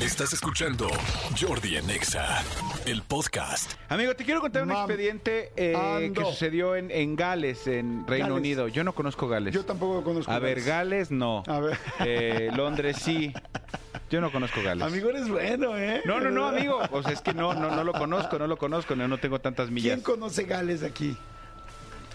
Estás escuchando Jordi en Exa, el podcast. Amigo, te quiero contar un Mam, expediente eh, que ando. sucedió en, en Gales, en Reino Gales. Unido. Yo no conozco Gales. Yo tampoco conozco. A ver, Gales. No. A ver. Eh, Londres sí. Yo no conozco Gales. Amigo, eres bueno, ¿eh? No, no, no, amigo. O sea, es que no, no, no lo conozco, no lo conozco, no, no tengo tantas millas. ¿Quién conoce Gales aquí?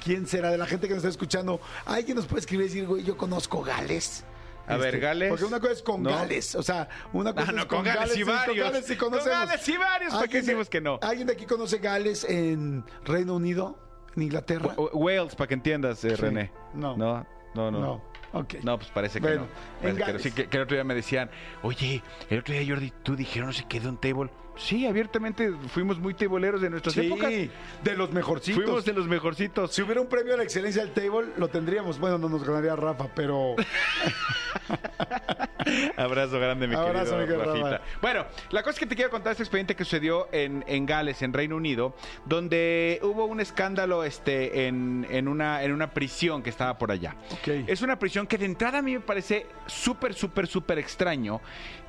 ¿Quién será de la gente que nos está escuchando? ¿Alguien nos puede escribir y decir, güey, yo conozco Gales? Este, A ver, Gales. Porque una cosa es con ¿No? Gales, o sea, una cosa Ah, no, es con Gales sí sí, con varios. Gales sí Con conocemos. Gales sí varios, ¿para qué ¿Alguien de- decimos que no? ¿Alguien de aquí conoce Gales en Reino Unido? ¿En Inglaterra? W- Wales, para que entiendas, eh, Sí. René. No. No, no, no. No, ok. No, pues parece que Bueno, no. en Parece que, no. Gales. Sí, que, que el otro día me decían, oye, el otro día Jordi, tú dijeron no sé qué de un table. Sí, abiertamente fuimos muy tableeros de nuestras Sí, épocas. de los mejorcitos. Fuimos de los mejorcitos. Si hubiera un premio a la excelencia del table, lo tendríamos. Bueno, no nos ganaría Rafa, pero... Abrazo grande, mi Abrazo, querido mi querido Rafita. Rafa. Bueno, la cosa es que te quiero contar este expediente que sucedió en, en Gales, en Reino Unido, donde hubo un escándalo este, en, en una, en una prisión que estaba por allá. Ok. Es una prisión que de entrada a mí me parece súper, súper, súper extraño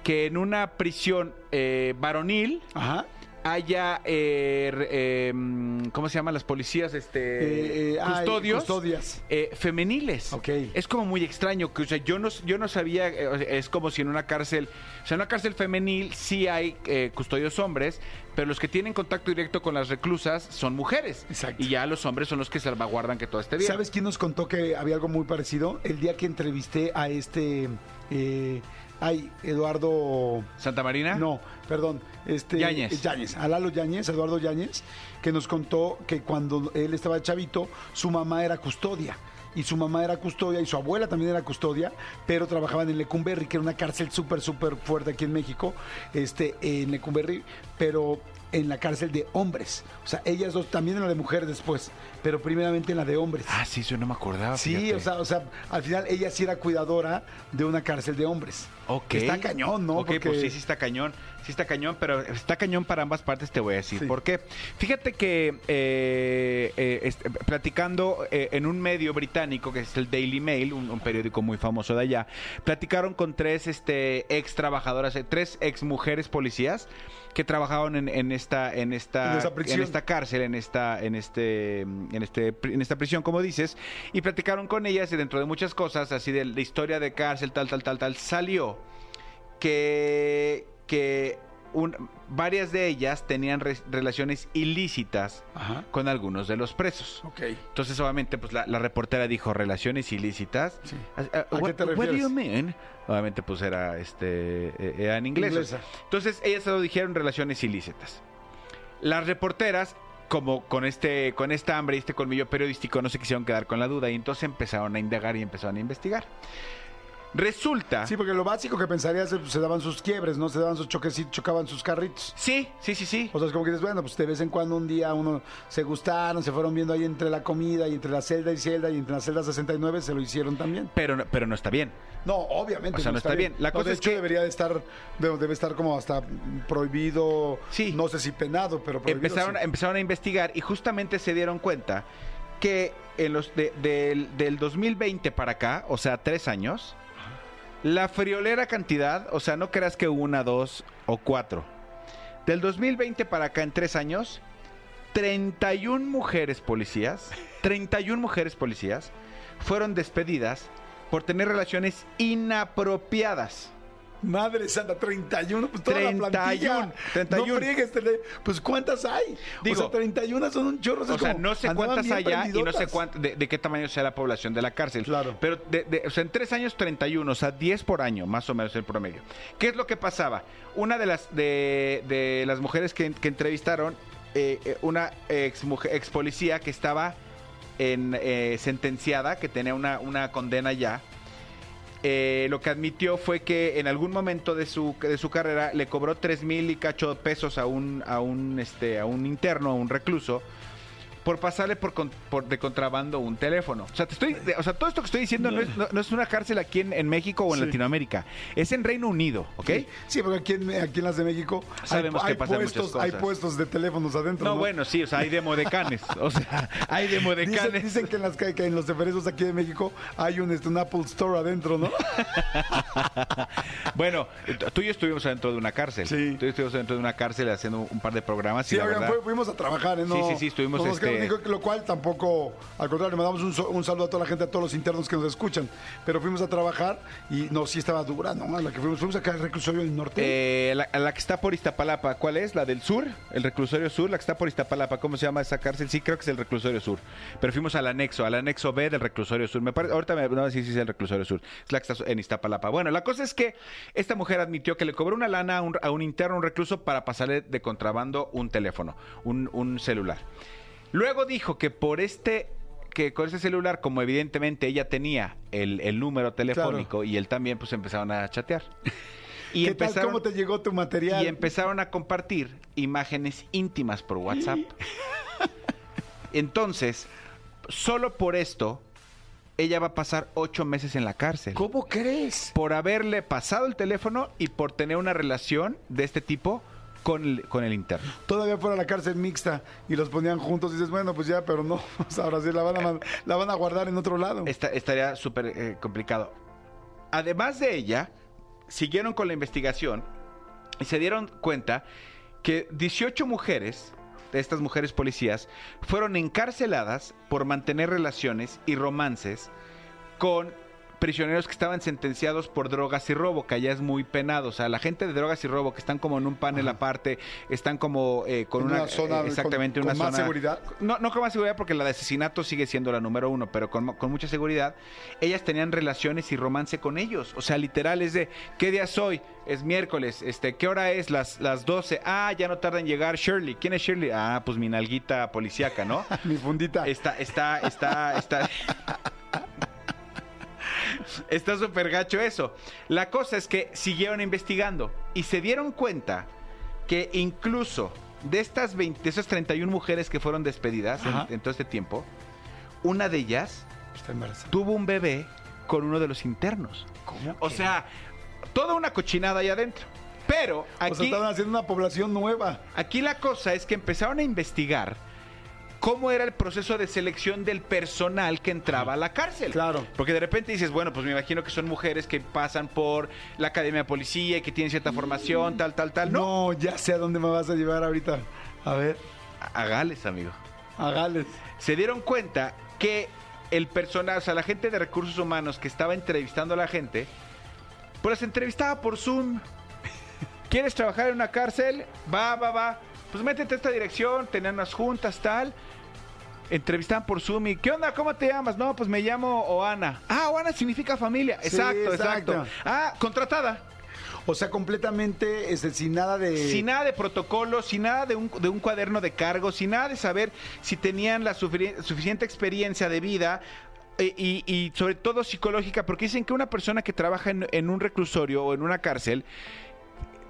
que en una prisión eh, varonil Ajá. haya, eh, eh, mm, ¿cómo se llaman las policías? Este, Eh, ay, custodios. custodias. eh, femeniles. Ok. Es como muy extraño, que o sea, yo no, yo no sabía, es como si en una cárcel, o sea, en una cárcel femenil sí hay custodios hombres, pero los que tienen contacto directo con las reclusas son mujeres. Exacto. Y ya los hombres son los que salvaguardan que todo esté bien. ¿Sabes quién nos contó que había algo muy parecido? El día que entrevisté a este... Eh, ay, Eduardo... Santa Marina. No, perdón. Este, Yáñez. Yáñez, a Lalo Yáñez, Eduardo Yáñez, que nos contó que cuando él estaba chavito, su mamá era custodia. Y su mamá era custodia y su abuela también era custodia, pero trabajaban en Lecumberri, que era una cárcel súper, súper fuerte aquí en México, este, en Lecumberri, pero en la cárcel de hombres. O sea, ellas dos, también en la de mujeres después, pero primeramente en la de hombres. Ah, sí, eso no me acordaba. Sí, fíjate. o sea, o sea, al final ella sí era cuidadora de una cárcel de hombres. Ok. Está cañón, ¿no? Ok, Porque- pues sí, sí está cañón. Sí está cañón, pero está cañón para ambas partes, te voy a decir. Sí. ¿Por qué? Fíjate que eh, eh, este, platicando eh, en un medio británico, que es el Daily Mail, un, un periódico muy famoso de allá, platicaron con tres este, ex trabajadoras, tres ex mujeres policías que trabajaban en, en esta en esta En en esta cárcel en esta en este en este en esta prisión como dices y platicaron con ellas y dentro de muchas cosas así de la historia de cárcel tal tal tal tal salió que, que un- varias de ellas tenían re- relaciones ilícitas Ajá. con algunos de los presos. Entonces, obviamente, pues la, la reportera dijo relaciones ilícitas. Sí. Ah, ah, ¿A qué what, te what do refieres? you mean? Obviamente, pues era este eh, era en inglés. Inglesa. Entonces, ellas se lo dijeron relaciones ilícitas. Las reporteras, como con este, con esta hambre y este colmillo periodístico, no se quisieron quedar con la duda y entonces empezaron a indagar y empezaron a investigar. Resulta. Sí, porque lo básico que pensarías es, pues, se daban sus quiebres, ¿no? Se daban sus choquecitos, chocaban sus carritos. Sí, sí, sí, sí. O sea, es como que dices, bueno, pues de vez en cuando un día uno se gustaron, se fueron viendo ahí entre la comida y entre la celda y celda y entre la celda 69 se lo hicieron también. Pero, no- pero no está bien. No, obviamente. O sea, no está bien. La No, cosa de es hecho, que- debería de estar, de- debe estar como hasta prohibido, Sí. no sé si penado, pero prohibido. Empezaron, sí. empezaron a investigar y justamente se dieron cuenta que en los de- del, del 2020 para acá, o sea, tres años, la friolera cantidad, o sea, no creas que una, dos o cuatro. Del 2020 para acá, en tres años, 31 mujeres policías, 31 mujeres policías fueron despedidas por tener relaciones inapropiadas. Madre santa, 31, pues toda la 31, plantilla. 31. No friegues, pues ¿cuántas hay? Digo, o sea, 31 son un chorro. O sea, no sé cuántas haya y no sé cuánto, de, de qué tamaño sea la población de la cárcel. Claro. Pero, de- de- o sea, en tres años 31, o sea, 10 por año, más o menos el promedio. ¿Qué es lo que pasaba? Una de las, de, las mujeres que, que entrevistaron, eh, eh, una ex, mujer, ex policía que estaba en, eh, sentenciada, que tenía una, una condena ya, eh, lo que admitió fue que en algún momento de su, de su carrera le cobró tres mil y cacho pesos a un, a un, este, a un interno, a un recluso, por pasarle por, con- por de contrabando un teléfono. O sea, te estoy, o sea, todo esto que estoy diciendo no es, no- no es una cárcel aquí en, en México o en Sí. Latinoamérica. Es en Reino Unido, ¿ok? Sí, Sí, porque aquí en, aquí en las de México hay, Sabemos que hay puestos, hay puestos de teléfonos adentro. No, ¿no? bueno, sí, o sea, hay demodecanes. O sea, hay Dicen, demodecanes. dicen que en, las, que que en los deferesos aquí de México hay un, este, un Apple Store adentro, ¿no? Bueno, tú y yo estuvimos adentro de una cárcel. Sí. Tú y yo estuvimos dentro de una cárcel haciendo un par de programas. Sí, y la oigan, verdad- fuimos a trabajar, ¿eh? No, Sí, sí, sí, estuvimos, este- ni- lo cual tampoco, al contrario, le mandamos un, saludo a toda la gente, a todos los internos que nos escuchan. Pero fuimos a trabajar y no, sí estaba dura, ¿no? La que fuimos, fuimos acá al reclusorio del norte. Eh, la, la que está por Iztapalapa, ¿cuál es? ¿La del sur? ¿El reclusorio sur? La que está por Iztapalapa, ¿cómo se llama esa cárcel? Sí, creo que es el reclusorio sur. Pero fuimos al anexo, al anexo B del reclusorio sur. Me parece, ahorita me no, sí, sí, es el reclusorio sur. Es la que está en Iztapalapa. Bueno, la cosa es que esta mujer admitió que le cobró una lana a un, a un interno, un recluso, para pasarle de contrabando un teléfono, un, un celular. Luego dijo que por este que con ese celular, como evidentemente ella tenía el, el número telefónico y él también, pues empezaron a chatear. Y ¿Qué tal? empezaron- ¿Cómo te llegó tu material? y empezaron a compartir imágenes íntimas por WhatsApp. Entonces, solo por esto, ella va a pasar ocho meses en la cárcel. ¿Cómo crees? Por haberle pasado el teléfono y por tener una relación de este tipo con el, con el interno. Todavía fuera la cárcel mixta y los ponían juntos y dices, bueno, pues ya, pero no. O sea, ahora sí la van a, man- la van a guardar en otro lado. Esta- estaría súper eh, complicado. Además de ella, siguieron con la investigación y se dieron cuenta que 18 mujeres, de estas mujeres policías, fueron encarceladas por mantener relaciones y romances con prisioneros que estaban sentenciados por drogas y robo, que allá es muy penado. O sea, la gente de drogas y robo que están como en un panel aparte, están como eh, con una, una zona eh, exactamente con- una con más zona seguridad. no, no con más seguridad porque la de asesinato sigue siendo la número uno, pero con, con mucha seguridad. Ellas tenían relaciones y romance con ellos. O sea, literal es de, ¿qué día es hoy? Es miércoles. Este, ¿Qué hora es? Las, las 12. Ah, ya no tarda en llegar Shirley. ¿Quién es Shirley? Ah, pues mi nalguita policíaca, ¿no? Mi fundita. Está, está, está, está. Está súper gacho eso. La cosa es que siguieron investigando y se dieron cuenta que incluso de estas 20, de esas 31 mujeres que fueron despedidas en, todo este tiempo, una de ellas Está tuvo un bebé con uno de los internos. ¿Cómo? O sea, toda una cochinada ahí adentro. Pero O sea, aquí, estaban haciendo una población nueva. aquí la cosa es que empezaron a investigar cómo era el proceso de selección del personal que entraba a la cárcel. Claro. Porque de repente dices, bueno, pues me imagino que son mujeres que pasan por la academia de policía y que tienen cierta formación, tal, tal, tal. No, No, ya sé a dónde me vas a llevar ahorita. A ver, hágales, amigo. a Gales. Se dieron cuenta que el personal, o sea, la gente de recursos humanos que estaba entrevistando a la gente, pues las entrevistaba por Zoom. ¿Quieres trabajar en una cárcel? Va, va, va. Pues métete a esta dirección, tenían unas juntas, tal. Entrevistaban por Zoom y ¿qué onda? ¿Cómo te llamas? No, pues me llamo Oana. Ah, Oana significa familia. Sí, exacto, exacto, exacto. Ah, contratada. O sea, completamente este, sin nada de. Sin nada de protocolo, sin nada de un, de un cuaderno de cargo, sin nada de saber si tenían la suficiente experiencia de vida. eh, Y, y sobre todo psicológica, porque dicen que una persona que trabaja en, en un reclusorio o en una cárcel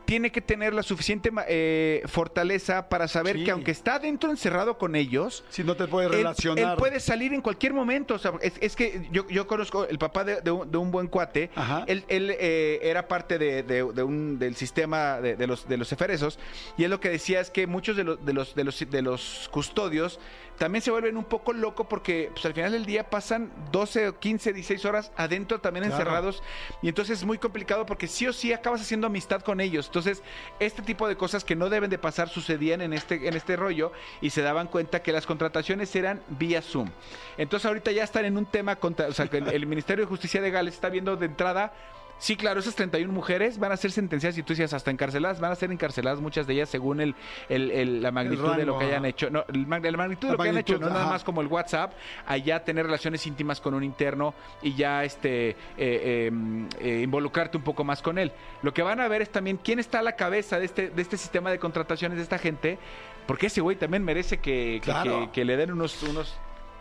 tiene que tener la suficiente eh, fortaleza para saber Sí. que aunque está dentro encerrado con ellos, Si no te puedes él, relacionar. él puede salir en cualquier momento. O sea, es, es que yo, yo conozco el papá de, de un, de un buen cuate. Ajá. Él, él, eh, era parte de, de- de un, del sistema de, los, de los eferesos. Y él lo que decía es que muchos de los, de los, de los, de los custodios también se vuelven un poco locos porque pues, al final del día pasan 12, 15, 16 horas adentro también Claro. encerrados. Y entonces es muy complicado porque sí o sí acabas haciendo amistad con ellos. Entonces, este tipo de cosas que no deben de pasar sucedían en este, en este rollo y se daban cuenta que las contrataciones eran vía Zoom. Entonces ahorita ya están en un tema contra, o sea, que el, el Ministerio de Justicia de Gales está viendo de entrada Sí, claro, esas 31 mujeres van a ser sentenciadas, y tú decías, hasta encarceladas, van a ser encarceladas muchas de ellas según el, el- el- la magnitud de lo que hayan ajá. hecho. No, el la magnitud de lo que hayan hecho, no nada más como el WhatsApp, allá tener relaciones íntimas con un interno y ya este eh, eh, mm, eh, involucrarte un poco más con él. Lo que van a ver es también quién está a la cabeza de este, de este sistema de contrataciones de esta gente, porque ese güey también merece que, que- Claro. que- que le den unos, unos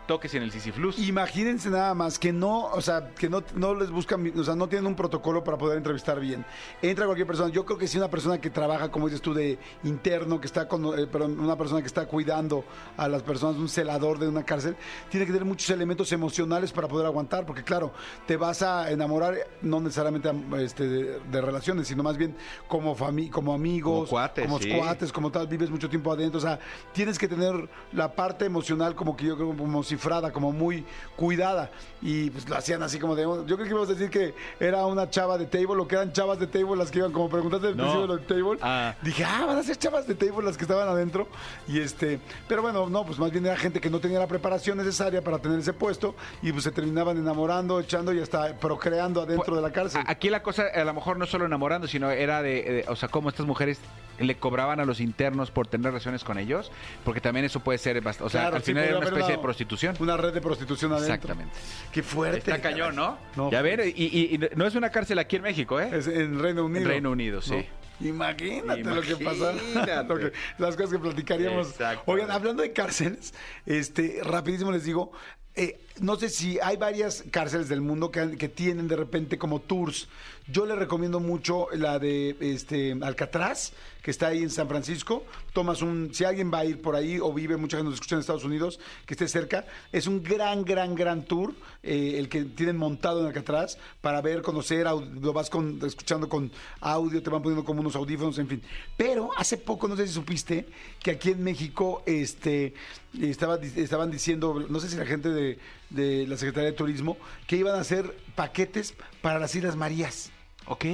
toques en el Sisiflus. Imagínense nada más que no, o sea, que no, no les buscan, o sea, no tienen un protocolo para poder entrevistar bien. Entra cualquier persona. Yo creo que si una persona que trabaja, como dices tú, de interno, que está con, eh, perdón, una persona que está cuidando a las personas, un celador de una cárcel, tiene que tener muchos elementos emocionales para poder aguantar, porque claro, te vas a enamorar, no necesariamente este, de, de relaciones, sino más bien como fami como amigos, Como cuates, como sí. cuates, como tal, vives mucho tiempo adentro, o sea, tienes que tener la parte emocional como que yo creo como cifrada, como muy cuidada y pues lo hacían así como de, yo creo que ibas a decir que era una chava de table o que eran chavas de table las que iban como preguntaste al No. principio de lo de table. Ah. Dije, ah, van a ser chavas de table las que estaban adentro y este, pero bueno, no, pues más bien era gente que no tenía la preparación necesaria para tener ese puesto y pues se terminaban enamorando, echando y hasta procreando adentro de la cárcel. Aquí la cosa, a lo mejor no solo enamorando, sino era de, de- o sea, cómo estas mujeres le cobraban a los internos por tener relaciones con ellos, porque también eso puede ser, bast- o sea, Claro, al sí, final era podría una haber especie de prostitución. Una red de prostitución adentro. Exactamente. Qué fuerte. Está cañón, ¿no? No, ya ver, pues. y, y- y no es una cárcel aquí en México, ¿eh? Es en Reino Unido. En Reino Unido, sí. Imagínate, lo que pasa. Imagínate. Lo que- las cosas que platicaríamos. Exacto. Oigan, hablando de cárceles, este, rapidísimo les digo, eh, no sé si hay varias cárceles del mundo que, que tienen de repente como tours. Yo les recomiendo mucho la de este Alcatraz, que está ahí en San Francisco. Tomas un, si alguien va a ir por ahí o vive, mucha gente nos escucha en Estados Unidos, que esté cerca, es un gran, gran, gran tour, eh, el que tienen montado en Alcatraz, para ver, conocer, lo vas con- escuchando con audio, te van poniendo como unos audífonos, en fin. Pero hace poco, no sé si supiste, que aquí en México, este, estaba, estaban diciendo, no sé si la gente de, de la Secretaría de Turismo, que iban a hacer paquetes para las Islas Marías. Ok.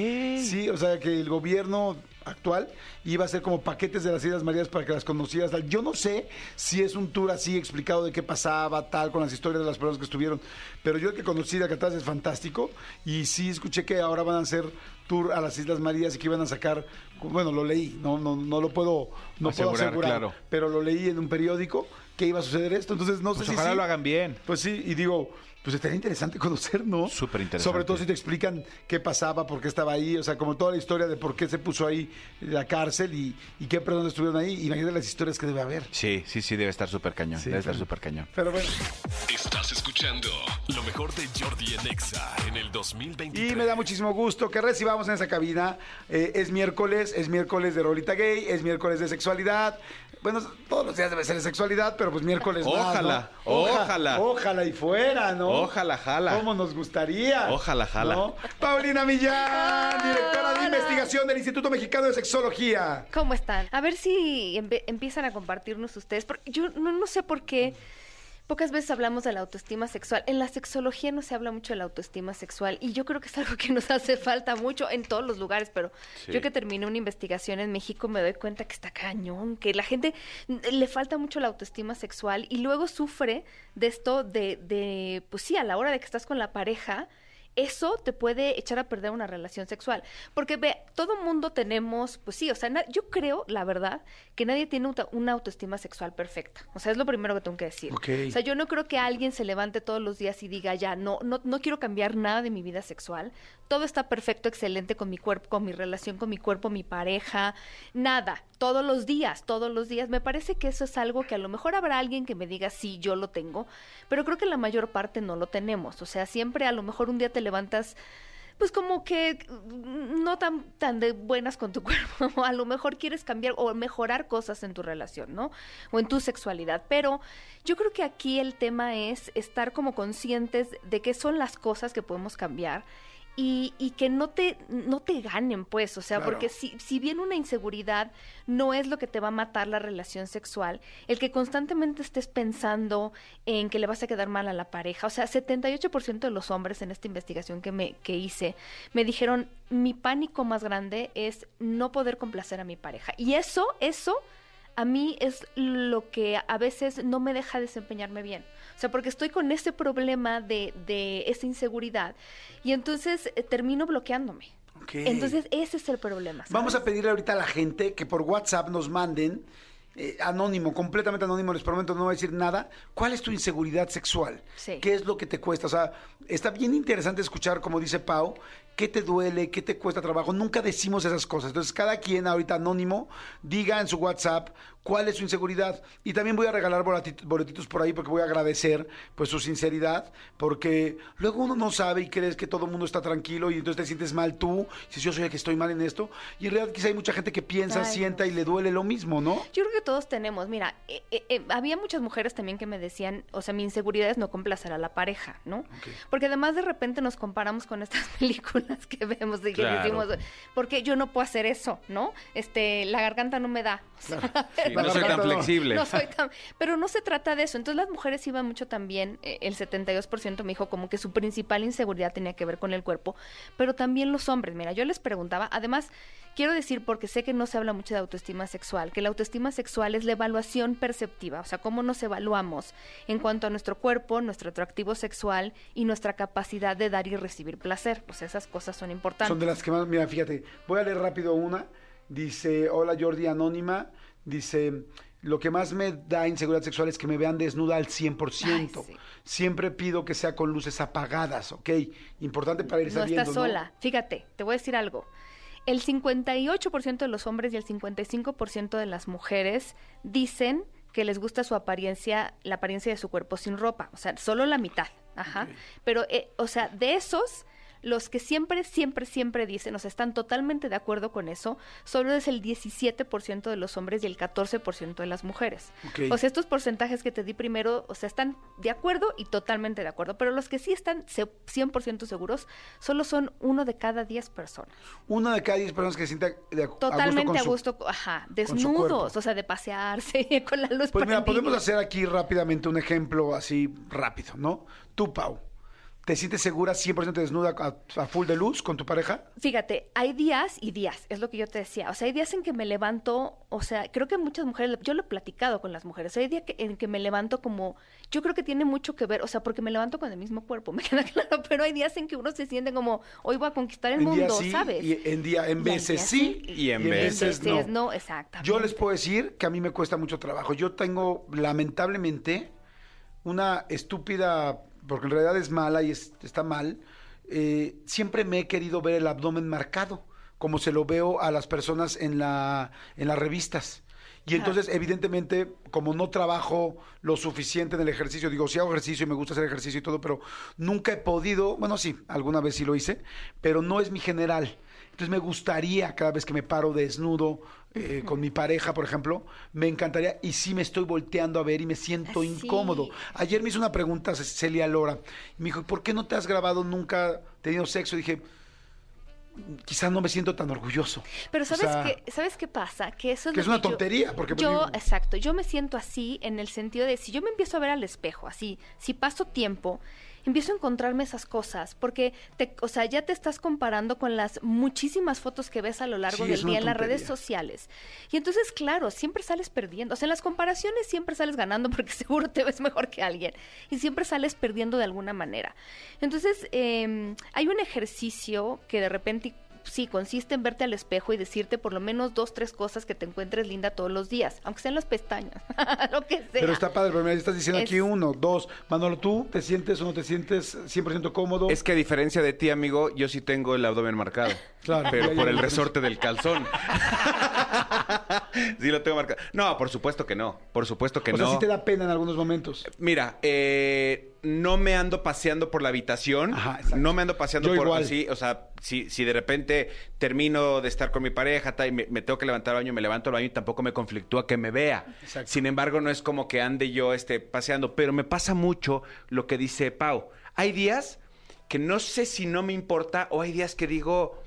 Sí, o sea que el gobierno actual iba a hacer como paquetes de las Islas Marías para que las conocieras. tal. Yo no sé si es un tour así explicado de qué pasaba, tal, con las historias de las personas que estuvieron, pero yo el que conocí de Alcatraz es fantástico y sí escuché que ahora van a hacer tour a las Islas Marías y que iban a sacar, bueno, lo leí, no, no, no lo puedo, no puedo Asegurar, asegurar, claro. pero lo leí en un periódico que iba a suceder esto, entonces no Pues sé si ojalá sí. lo hagan bien. Pues sí, y digo, pues estaría interesante conocer, ¿no? Súper interesante. Sobre todo si te explican qué pasaba, por qué estaba ahí, o sea, como toda la historia de por qué se puso ahí la cárcel y, y qué personas estuvieron ahí. Imagínate las historias que debe haber. Sí, sí, sí, debe estar súper cañón. Sí, debe estar súper cañón. Pero bueno, Estás escuchando lo mejor de Jordi en Exa en el 2023. y me da muchísimo gusto que recibamos en esa cabina. Eh, es miércoles, es miércoles de Rolita Gay, es miércoles de sexualidad. Bueno, todos los días debe ser de sexualidad, pero pues miércoles más, Ojalá, ¿no? Oja- ojalá. Ojalá y fuera, ¿no? Ojalá, jala. ¿Cómo nos gustaría? Ojalá, jala. ¿no? Paulina Millán, directora de investigación del Instituto Mexicano de Sexología. ¿Cómo están? A ver si empiezan a compartirnos ustedes, porque yo no, no sé por qué pocas veces hablamos de la autoestima sexual. En la sexología no se habla mucho de la autoestima sexual y yo creo que es algo que nos hace falta mucho en todos los lugares, pero Sí. yo que terminé una investigación en México me doy cuenta que está cañón, que la gente mm, le falta mucho la autoestima sexual y luego sufre de esto de, de pues sí, a la hora de que estás con la pareja, eso te puede echar a perder una relación sexual. Porque ve, todo mundo tenemos, pues sí, o sea, yo creo, la verdad, que nadie tiene auto- una autoestima sexual perfecta. O sea, es lo primero que tengo que decir. O sea, yo no creo que alguien se levante todos los días y diga, ya, no, no, no quiero cambiar nada de mi vida sexual. Todo está perfecto, excelente con mi cuerpo, con mi relación con mi cuerpo, mi pareja, nada. Todos los días, todos los días. Me parece que eso es algo que a lo mejor habrá alguien que me diga, sí, yo lo tengo, pero creo que la mayor parte no lo tenemos. O sea, siempre a lo mejor un día te levantas pues como que mm, no tan, tan de buenas con tu cuerpo, a lo mejor quieres cambiar o mejorar cosas en tu relación, ¿no? O en tu sexualidad, pero yo creo que aquí el tema es estar como conscientes de qué son las cosas que podemos cambiar y, y que no te, no te ganen, pues, o sea, Claro. porque si, si bien una inseguridad no es lo que te va a matar la relación sexual, el que constantemente estés pensando en que le vas a quedar mal a la pareja, o sea, 78% de los hombres en esta investigación que, me, que hice me dijeron, mi pánico más grande es no poder complacer a mi pareja. Y eso, eso a mí es lo que a veces no me deja desempeñarme bien. O sea, porque estoy con ese problema de, de esa inseguridad y entonces eh, termino bloqueándome. Entonces ese es el problema. ¿sabes? Vamos a pedirle ahorita a la gente que por WhatsApp nos manden, eh, anónimo, completamente anónimo, les prometo no voy a decir nada, ¿cuál es tu inseguridad sexual? Sí. ¿Qué es lo que te cuesta? O sea, está bien interesante escuchar, como dice Pau, ¿Qué te duele? ¿Qué te cuesta trabajo? Nunca decimos esas cosas. Entonces, cada quien ahorita anónimo diga en su WhatsApp cuál es su inseguridad. Y también voy a regalar boleti- boletitos por ahí porque voy a agradecer pues su sinceridad, porque luego uno no sabe y crees que todo el mundo está tranquilo y entonces te sientes mal tú, dices yo soy el que estoy mal en esto, y en realidad quizá hay mucha gente que piensa, Ay, sienta y le duele lo mismo, ¿no? Yo creo que todos tenemos, mira, eh, eh, eh, había muchas mujeres también que me decían, o sea, mi inseguridad es no complacer a la pareja, ¿no? Porque además de repente nos comparamos con estas películas que vemos y que Claro. decimos, porque yo no puedo hacer eso, ¿no? Este, la garganta no me da. O sea, Sí, no soy tan flexible. no soy tan... Pero no se trata de eso. Entonces las mujeres iban mucho también, eh, el 72% me dijo como que su principal inseguridad tenía que ver con el cuerpo, pero también los hombres. Mira, yo les preguntaba, además, quiero decir, porque sé que no se habla mucho de autoestima sexual, que la autoestima sexual es la evaluación perceptiva, o sea, cómo nos evaluamos en cuanto a nuestro cuerpo, nuestro atractivo sexual y nuestra capacidad de dar y recibir placer. Pues esas cosas son importantes. Son de las que más, mira, fíjate, voy a leer rápido una. Dice, hola Jordi Anónima, dice, lo que más me da inseguridad sexual es que me vean desnuda al 100%. Ay, sí. Siempre pido que sea con luces apagadas, ¿ok? Importante para ir no sabiendo, estás sola. Fíjate, te voy a decir algo. El 58% de los hombres y el 55% de las mujeres dicen que les gusta su apariencia, la apariencia de su cuerpo sin ropa. O sea, solo la mitad. Ajá. Pero, eh, o sea, de esos, los que siempre, siempre, siempre dicen, o sea, están totalmente de acuerdo con eso, solo es el 17% de los hombres y el 14% de las mujeres. O sea, estos porcentajes que te di primero, o sea, están de acuerdo y totalmente de acuerdo. Pero los que sí están se- 100% seguros, solo son uno de cada 10 personas. Una de cada 10 personas que se sienta de Totalmente a con gusto, su- ajá, desnudos, o sea, de pasearse con la luz Pues mira, podemos hacer aquí rápidamente un ejemplo así rápido, ¿no? Tú, Pau, ¿te sientes segura 100% desnuda a, a full de luz con tu pareja? Fíjate, hay días y días, es lo que yo te decía. O sea, hay días en que me levanto, o sea, creo que muchas mujeres, yo lo he platicado con las mujeres, hay días que- en que me levanto como, yo creo que tiene mucho que ver, o sea, porque me levanto con el mismo cuerpo, me queda claro, pero hay días en que uno se siente como, hoy voy a conquistar el en mundo, sí ¿sabes? y en día en Y veces sí y en En veces veces no, exactamente. Yo les puedo decir que a mí me cuesta mucho trabajo. Yo tengo, lamentablemente, una estúpida, porque en realidad es mala y es- está mal, eh, siempre me he querido ver el abdomen marcado, como se lo veo a las personas en, la, en las revistas. Y entonces, evidentemente, como no trabajo lo suficiente en el ejercicio, digo, sí hago ejercicio y me gusta hacer ejercicio y todo, pero nunca he podido, bueno, sí, alguna vez sí lo hice, pero no es mi general. Entonces me gustaría cada vez que me paro desnudo eh, con mi pareja, por ejemplo, me encantaría y sí me estoy volteando a ver y me siento Ah, incómodo. Ayer me hizo una pregunta Celia Lora y me dijo, ¿por qué no te has grabado nunca tenido sexo? Y dije, quizás no me siento tan orgulloso. Pero O ¿sabes sea, qué? ¿Sabes qué pasa? Que eso es Que es una yo- tontería, porque, pues, yo, digo- exacto, yo me siento así en el sentido de si yo me empiezo a ver al espejo, así, si paso tiempo, empiezo a encontrarme esas cosas, porque te, o sea, ya te estás comparando con las muchísimas fotos que ves a lo largo Sí, del día en las redes sociales. Y entonces, claro, siempre sales perdiendo. O sea, en las comparaciones siempre sales ganando porque seguro te ves mejor que alguien. Y siempre sales perdiendo de alguna manera. Entonces, eh, hay un ejercicio que de repente sí, consiste en verte al espejo y decirte por lo menos dos, tres cosas que te encuentres linda todos los días, aunque sean las pestañas, lo que sea. Pero está padre, pero mira, estás diciendo Es- aquí uno, dos. Manolo, ¿tú te sientes o no te sientes 100% cómodo? Es que a diferencia de ti, amigo, yo sí tengo el abdomen marcado. Claro, Pero por el resorte del calzón. sí lo tengo marcado. No, por supuesto que no. Por supuesto que o sea, no. sí te da pena en algunos momentos. Mira, eh, no me ando paseando por la habitación. Ajá, exacto. no me ando paseando Yo por igual. así. O sea, si, si de repente termino de estar con mi pareja y me, me tengo que levantar al baño, me levanto al baño y tampoco me conflictúa que me vea. Exacto. Sin embargo, no es como que ande yo este, paseando. Pero me pasa mucho lo que dice Pau. Hay días que no sé si no me importa o hay días que digo,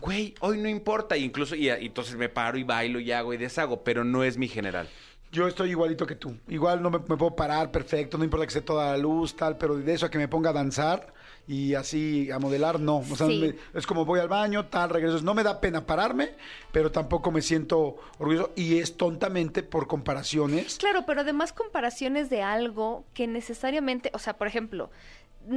güey, hoy no importa. Y incluso, y, y entonces me paro y bailo y hago y deshago, pero no es mi general. Yo estoy igualito que tú. Igual no me, me puedo parar perfecto, no importa que esté toda la luz, tal, pero de eso a que me ponga a danzar y así a modelar, no. O sea, Sí. me- es como voy al baño, tal, regreso. No me da pena pararme, pero tampoco me siento orgulloso. Y es tontamente por comparaciones. Claro, pero además comparaciones de algo que necesariamente, o sea, por ejemplo,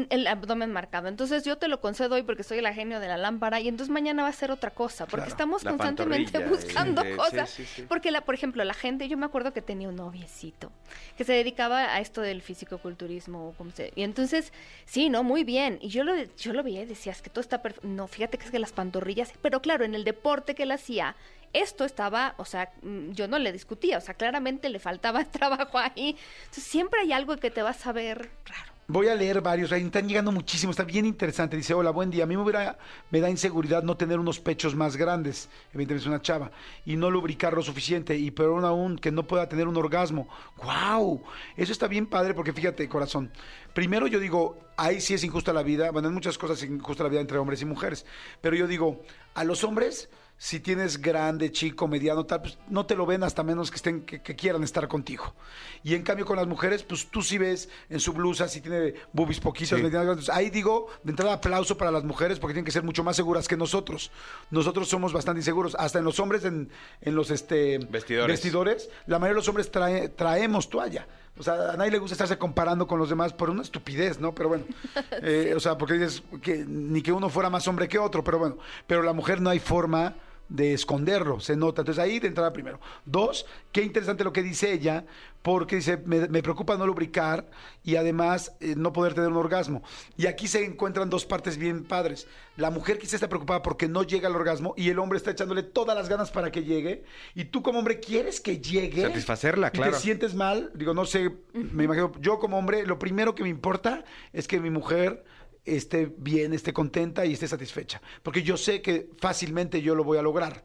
el abdomen marcado. Entonces yo te lo concedo hoy porque soy el genio de la lámpara y entonces mañana va a ser otra cosa, porque Claro. estamos constantemente buscando sí, sí, cosas. sí, sí. Porque, la, por ejemplo, la gente, yo me acuerdo que tenía un noviecito que se dedicaba a esto del fisicoculturismo. o como se- Y entonces, sí, ¿no? Muy bien. Y yo lo, yo lo veía y decía, es que todo está perfecto. No, fíjate que es que las pantorrillas. Pero claro, en el deporte que él hacía, esto estaba, o sea, mm, yo no le discutía, o sea, claramente le faltaba trabajo ahí. Entonces, siempre hay algo que te vas a ver raro. Voy a leer varios, ahí están llegando muchísimos, está bien interesante. Dice, hola, buen día. A mí me, hubiera, me da inseguridad no tener unos pechos más grandes, evidentemente es una chava, y no lubricar lo suficiente, y peor aún, que no pueda tener un orgasmo. ¡Wow! Eso está bien padre porque fíjate, corazón. Primero yo digo, ahí sí es injusta la vida, bueno, en muchas cosas injusta la vida entre hombres y mujeres, pero yo digo, a los hombres si tienes grande, chico, mediano, tal, pues no te lo ven hasta menos que estén, que, que quieran estar contigo. Y en cambio con las mujeres, pues tú sí ves en su blusa si tiene boobies poquitas, Sí. medianas, grandes. Ahí digo, de entrada aplauso para las mujeres porque tienen que ser mucho más seguras que nosotros. Nosotros somos bastante inseguros. Hasta en los hombres, en, en los este, Vestidores. vestidores, la mayoría de los hombres trae- traemos toalla. O sea, a nadie le gusta estarse comparando con los demás por una estupidez, ¿no? Pero bueno, eh, o sea, porque dices que ni que uno fuera más hombre que otro, pero bueno, pero la mujer no hay forma de esconderlo, se nota. Entonces ahí de entrada primero. Dos, qué interesante lo que dice ella, porque dice, me, me preocupa no lubricar y además eh, no poder tener un orgasmo. Y aquí se encuentran dos partes bien padres. La mujer quizá está preocupada porque no llega al orgasmo y el hombre está echándole todas las ganas para que llegue. Y tú como hombre quieres que llegue. Satisfacerla, y claro. te sientes mal, digo, no sé, me imagino, yo como hombre, lo primero que me importa es que mi mujer esté bien, esté contenta y esté satisfecha, porque yo sé que fácilmente yo lo voy a lograr.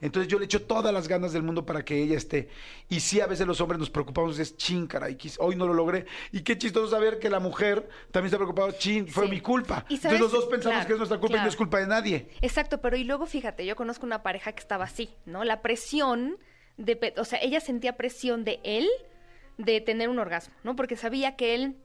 Entonces yo le echo todas las ganas del mundo para que ella esté. Y sí, a veces los hombres nos preocupamos, es chin, caray, hoy no lo logré. Y qué chistoso saber que la mujer también está preocupada, chin, fue Sí. mi culpa. Y Entonces los dos pensamos claro, que es nuestra culpa y no es culpa de nadie. Exacto, pero y luego fíjate, yo conozco una pareja que estaba así, ¿no? La presión de, o sea, ella sentía presión de él de tener un orgasmo, ¿no? Porque sabía que él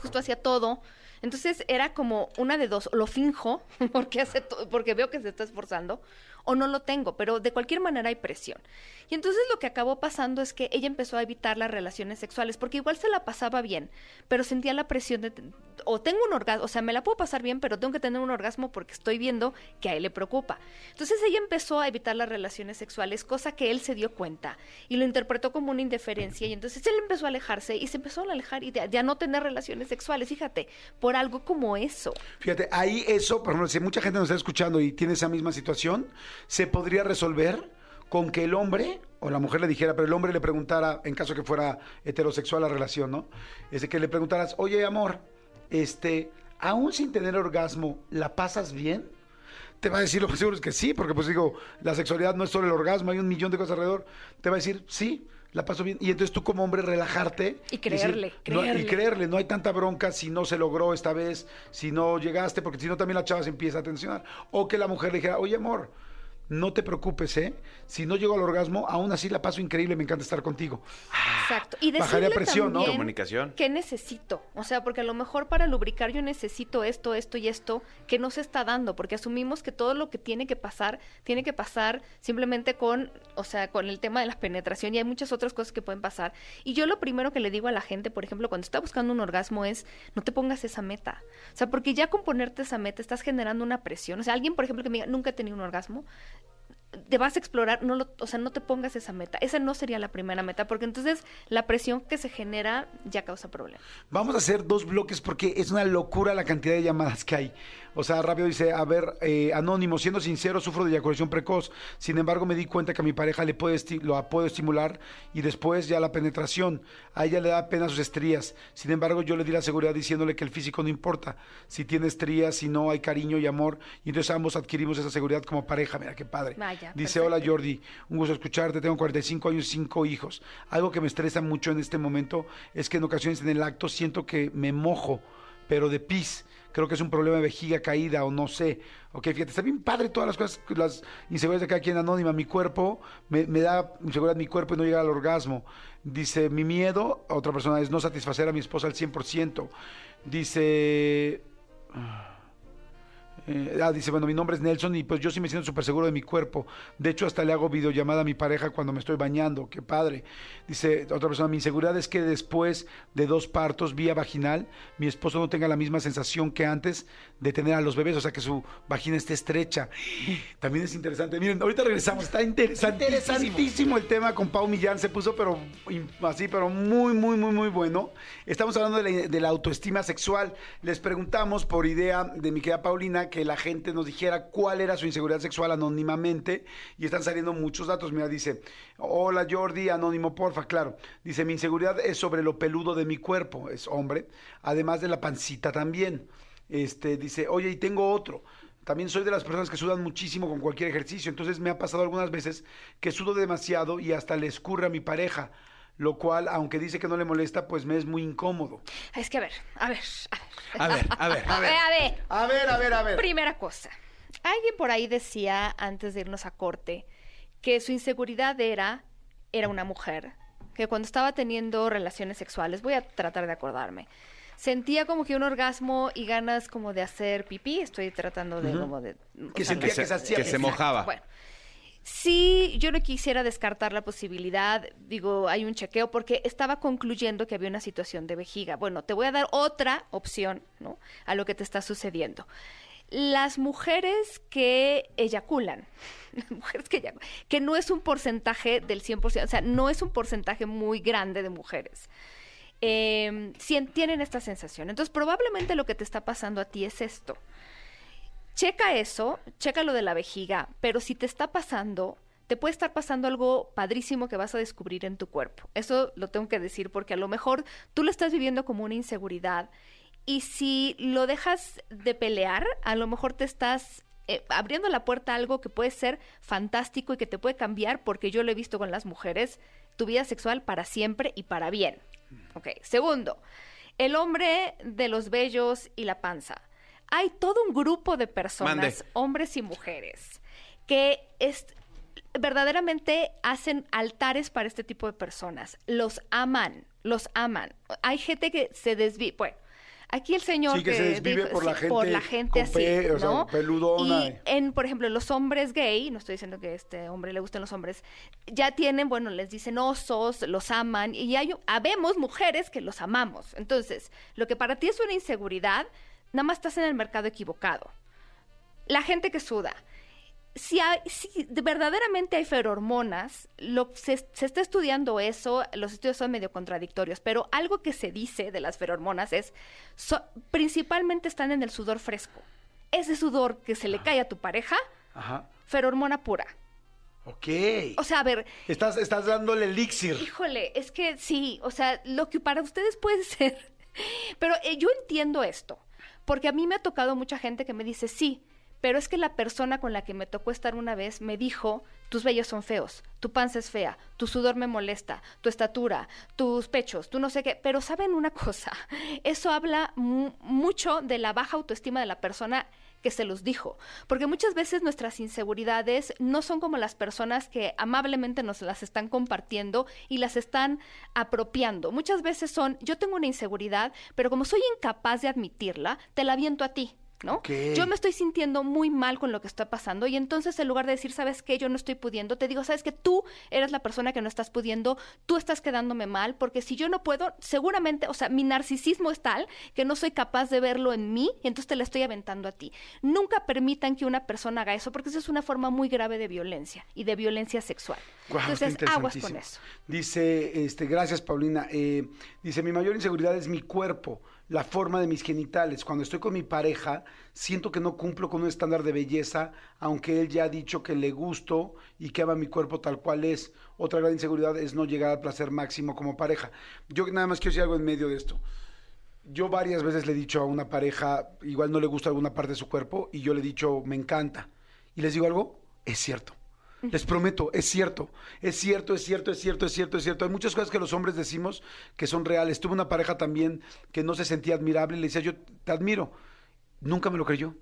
justo hacía todo. Entonces era como una de dos, lo finjo porque hace porque veo que se está esforzando o no lo tengo, pero de cualquier manera hay presión. Y entonces lo que acabó pasando es que ella empezó a evitar las relaciones sexuales porque igual se la pasaba bien, pero sentía la presión de o tengo un orgasmo, o sea, me la puedo pasar bien, pero tengo que tener un orgasmo porque estoy viendo que a él le preocupa. Entonces ella empezó a evitar las relaciones sexuales, cosa que él se dio cuenta y lo interpretó como una indiferencia y entonces él empezó a alejarse y se empezó a alejar y de, de a no tener relaciones sexuales, fíjate, por algo como eso. Fíjate, ahí eso, por ejemplo, si mucha gente nos está escuchando y tiene esa misma situación, se podría resolver con que el hombre o la mujer le dijera, pero el hombre le preguntara, en caso que fuera heterosexual la relación, ¿no? Es de que le preguntaras, oye, amor, este, aún sin tener orgasmo, ¿la pasas bien? Te va a decir lo más seguro es que sí, porque pues digo, la sexualidad no es solo el orgasmo, hay un millón de cosas alrededor. Te va a decir, sí, la paso bien. Y entonces tú como hombre relajarte. Y decir, creerle, no- y creerle, no hay tanta bronca si no se logró esta vez, si no llegaste, porque si no también la chava se empieza a tensionar. O que la mujer le dijera, oye amor, no te preocupes, ¿eh? Si no llego al orgasmo, aún así la paso increíble, me encanta estar contigo. Exacto. Y Bajaría decirle presión, ¿no? Comunicación. ¿Qué necesito? O sea, porque a lo mejor para lubricar yo necesito esto, esto y esto que no se está dando, porque asumimos que todo lo que tiene que pasar, tiene que pasar simplemente con, o sea, con el tema de la penetración y hay muchas otras cosas que pueden pasar. Y yo lo primero que le digo a la gente, por ejemplo, cuando está buscando un orgasmo es, no te pongas esa meta. O sea, porque ya con ponerte esa meta estás generando una presión. O sea, alguien, por ejemplo, que me diga, nunca he tenido un orgasmo, te vas a explorar, no lo, o sea, no te pongas esa meta. Esa no sería la primera meta, porque entonces la presión que se genera ya causa problemas. Vamos a hacer dos bloques porque es una locura la cantidad de llamadas que hay. O sea, rápido dice, a ver, eh, anónimo, siendo sincero, sufro de eyaculación precoz. Sin embargo, me di cuenta que a mi pareja le puede lo puedo estimular y después ya la penetración. A ella le da pena sus estrías. Sin embargo, yo le di la seguridad diciéndole que el físico no importa. Si tiene estrías, si no, hay cariño y amor. Y entonces ambos adquirimos esa seguridad como pareja. Mira, qué padre. Vaya, dice, perfecto. hola Jordi, un gusto escucharte. Tengo 45 años y 5 hijos. Algo que me estresa mucho en este momento es que en ocasiones en el acto siento que me mojo, pero de pis. Creo que es un problema de vejiga caída o no sé. Ok, fíjate, está bien padre todas las cosas, las inseguridades de cada quien anónima. Mi cuerpo, me, da inseguridad mi cuerpo y no llega al orgasmo. Dice, mi miedo, a otra persona, es no satisfacer a mi esposa al 100%. Dice... Eh, ah, dice, bueno, mi nombre es Nelson y pues yo sí me siento súper seguro de mi cuerpo. De hecho, hasta le hago videollamada a mi pareja cuando me estoy bañando. Qué padre. Dice otra persona, mi inseguridad es que después de dos partos vía vaginal, mi esposo no tenga la misma sensación que antes de tener a los bebés, o sea, que su vagina esté estrecha. También es interesante. Miren, ahorita regresamos. Está interesante, interesantísimo el tema con Pau Millán. Se puso, pero así, pero muy, muy, muy, muy bueno. Estamos hablando de la, de la autoestima sexual. Les preguntamos por idea de mi querida Paulina que la gente nos dijera cuál era su inseguridad sexual anónimamente y están saliendo muchos datos. Mira, dice, hola Jordi, anónimo, porfa, claro. Dice, mi inseguridad es sobre lo peludo de mi cuerpo, es hombre, además de la pancita también. Este, dice, oye, y tengo otro. También soy de las personas que sudan muchísimo con cualquier ejercicio, entonces me ha pasado algunas veces que sudo demasiado y hasta le escurre a mi pareja, lo cual, aunque dice que no le molesta, pues me es muy incómodo. Es que a ver, a ver, a ver. A ver, a ver, A ver, a ver. A ver, a ver. Primera cosa. Alguien por ahí decía, antes de irnos a corte, que su inseguridad era, era una mujer, que cuando estaba teniendo relaciones sexuales, voy a tratar de acordarme, sentía como que un orgasmo y ganas como de hacer pipí, estoy tratando de como de... Que sentía que se hacía que se Exacto. mojaba. Bueno, sí, yo no quisiera descartar la posibilidad, digo, hay un chequeo porque estaba concluyendo que había una situación de vejiga. Bueno, te voy a dar otra opción, ¿no? A lo que te está sucediendo. Las mujeres que eyaculan, mujeres que que no es un porcentaje del 100%, o sea, no es un porcentaje muy grande de mujeres. Eh, tienen esta sensación. Entonces, probablemente lo que te está pasando a ti es esto checa eso, checa lo de la vejiga, pero si te está pasando, te puede estar pasando algo padrísimo que vas a descubrir en tu cuerpo. Eso lo tengo que decir porque a lo mejor tú lo estás viviendo como una inseguridad y si lo dejas de pelear, a lo mejor te estás eh, abriendo la puerta a algo que puede ser fantástico y que te puede cambiar, porque yo lo he visto con las mujeres, tu vida sexual para siempre y para bien. Ok, segundo, el hombre de los vellos y la panza. Hay todo un grupo de personas, Mande. hombres y mujeres, que es, verdaderamente hacen altares para este tipo de personas. Los aman, los aman. Hay gente que se desvive. Bueno, aquí el señor Sí, que se desvive por la gente por la gente así, pe- o sea, ¿no? peludona. Y en, por ejemplo, los hombres gay, no estoy diciendo que a este hombre le gusten los hombres, ya tienen, bueno, les dicen osos, los aman, y hay, habemos mujeres que los amamos. Entonces, lo que para ti es una inseguridad, nada más estás en el mercado equivocado. La gente que suda. Si, hay, si de- verdaderamente hay ferormonas, lo, se, se está estudiando eso, los estudios son medio contradictorios, pero algo que se dice de las ferormonas es, so- principalmente están en el sudor fresco. Ese sudor que se le cae a tu pareja, Ajá. ferormona pura. Ok. O sea, a ver, estás, estás dándole elixir. Híjole, es que sí, o sea, lo que para ustedes puede ser. Pero eh, yo entiendo esto, porque a mí me ha tocado mucha gente que me dice, sí, pero es que la persona con la que me tocó estar una vez me dijo, tus vellos son feos, tu panza es fea, tu sudor me molesta, tu estatura, tus pechos, tú no sé qué. Pero saben una cosa, eso habla mu- mucho de la baja autoestima de la persona que se los dijo. Porque muchas veces nuestras inseguridades no son como las personas que amablemente nos las están compartiendo y las están apropiando. Muchas veces son, yo tengo una inseguridad, pero como soy incapaz de admitirla, te la aviento a ti. ¿No? Yo me estoy sintiendo muy mal con lo que está pasando y entonces en lugar de decir, ¿sabes qué? Yo no estoy pudiendo, te digo, ¿sabes que Tú eres la persona que no estás pudiendo, tú estás quedándome mal, porque si yo no puedo, seguramente, o sea, mi narcisismo es tal que no soy capaz de verlo en mí y entonces te la estoy aventando a ti. Nunca permitan que una persona haga eso porque eso es una forma muy grave de violencia y de violencia sexual. Entonces, aguas con eso. Dice, este, gracias Paulina. Eh, dice, mi mayor inseguridad es mi cuerpo, la forma de mis genitales. Cuando estoy con mi pareja, siento que no cumplo con un estándar de belleza, aunque él ya ha dicho que le gusto y que ama mi cuerpo tal cual es. Otra gran inseguridad es no llegar al placer máximo como pareja. Yo nada más quiero decir algo en medio de esto. Yo varias veces le he dicho a una pareja, igual no le gusta alguna parte de su cuerpo, y yo le he dicho, me encanta. Y les digo algo, es cierto. Les prometo, es cierto, es cierto, es cierto, es cierto, es cierto, es cierto. Hay muchas cosas que los hombres decimos que son reales. Tuve una pareja también que no se sentía admirable y le decía, yo te admiro. Nunca me lo creyó.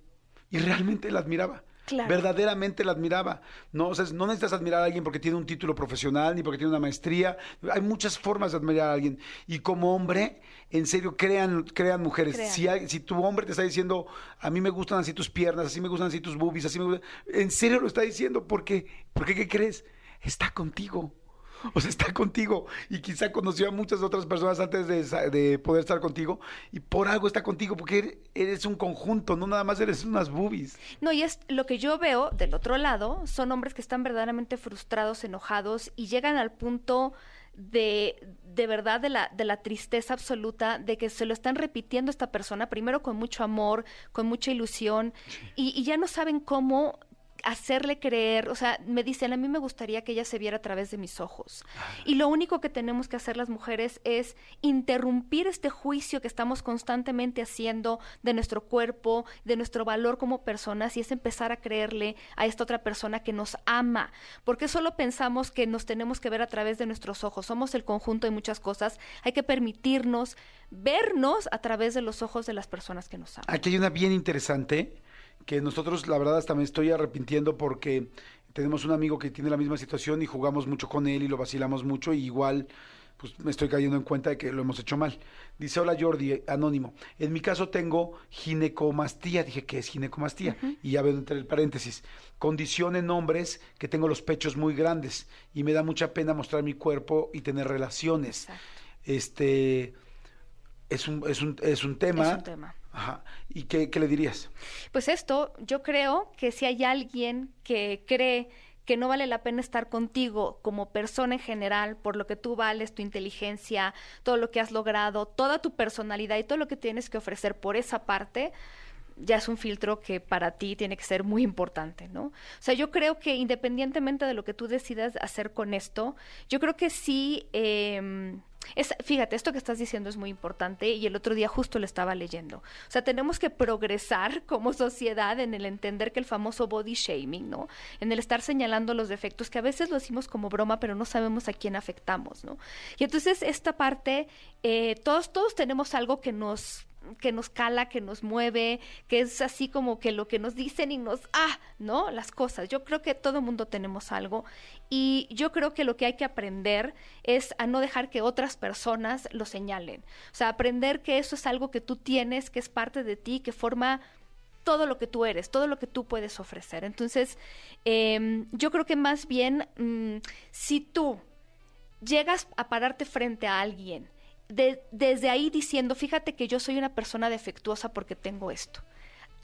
Y realmente la admiraba. Claro. Verdaderamente la admiraba. No, o sea, no necesitas admirar a alguien porque tiene un título profesional ni porque tiene una maestría. Hay muchas formas de admirar a alguien. Y como hombre, en serio, crean, crean mujeres. Crean. Si, hay- si tu hombre te está diciendo, a mí me gustan así tus piernas, así me gustan así tus boobies, así me gustan... En serio lo está diciendo porque, porque ¿qué crees? Está contigo. O sea, está contigo. Y quizá conoció a muchas otras personas antes de, poder estar contigo. Y por algo está contigo, porque eres- eres un conjunto, no nada más eres unas boobies. No, y es lo que yo veo del otro lado, son hombres que están verdaderamente frustrados, enojados y llegan al punto de, de verdad de la, de la tristeza absoluta de que se lo están repitiendo a esta persona, primero con mucho amor, con mucha ilusión, y, y ya no saben cómo hacerle creer, o sea, me dicen, a mí me gustaría que ella se viera a través de mis ojos. Y lo único que tenemos que hacer las mujeres es interrumpir este juicio que estamos constantemente haciendo de nuestro cuerpo, de nuestro valor como personas, y es empezar a creerle a esta otra persona que nos ama. Porque solo pensamos que nos tenemos que ver a través de nuestros ojos. Somos el conjunto de muchas cosas. Hay que permitirnos vernos a través de los ojos de las personas que nos aman. Aquí hay una bien interesante que nosotros, la verdad, hasta me estoy arrepintiendo porque tenemos un amigo que tiene la misma situación y jugamos mucho con él y lo vacilamos mucho y igual pues me estoy cayendo en cuenta de que lo hemos hecho mal. Dice, hola Jordi, anónimo. En mi caso tengo ginecomastía. Dije, ¿qué es ginecomastía? Y ya veo entre el paréntesis. Condición en hombres que tengo los pechos muy grandes y me da mucha pena mostrar mi cuerpo y tener relaciones. Exacto. Este, es un, es un, es un tema. Es un tema. Ajá. ¿Y qué, le dirías? Pues esto, yo creo que si hay alguien que cree que no vale la pena estar contigo como persona en general, por lo que tú vales, tu inteligencia, todo lo que has logrado, toda tu personalidad y todo lo que tienes que ofrecer por esa parte, ya es un filtro que para ti tiene que ser muy importante, ¿no? O sea, yo creo que independientemente de lo que tú decidas hacer con esto, yo creo que sí, eh, fíjate, esto que estás diciendo es muy importante y el otro día justo lo estaba leyendo. O sea, tenemos que progresar como sociedad en el entender que el famoso body shaming, ¿no? En el estar señalando los defectos, que a veces lo decimos como broma, pero no sabemos a quién afectamos, ¿no? Y entonces esta parte, eh, todos, todos tenemos algo que nos que nos cala, que nos mueve, que es así como que lo que nos dicen y nos, ah, ¿no? Las cosas. Yo creo que todo mundo tenemos algo y yo creo que lo que hay que aprender es a no dejar que otras personas lo señalen. O sea, aprender que eso es algo que tú tienes, que es parte de ti, que forma todo lo que tú eres, todo lo que tú puedes ofrecer. Entonces, eh, yo creo que más bien, mmm, si tú llegas a pararte frente a alguien, de, desde ahí diciendo, fíjate que yo soy una persona defectuosa porque tengo esto.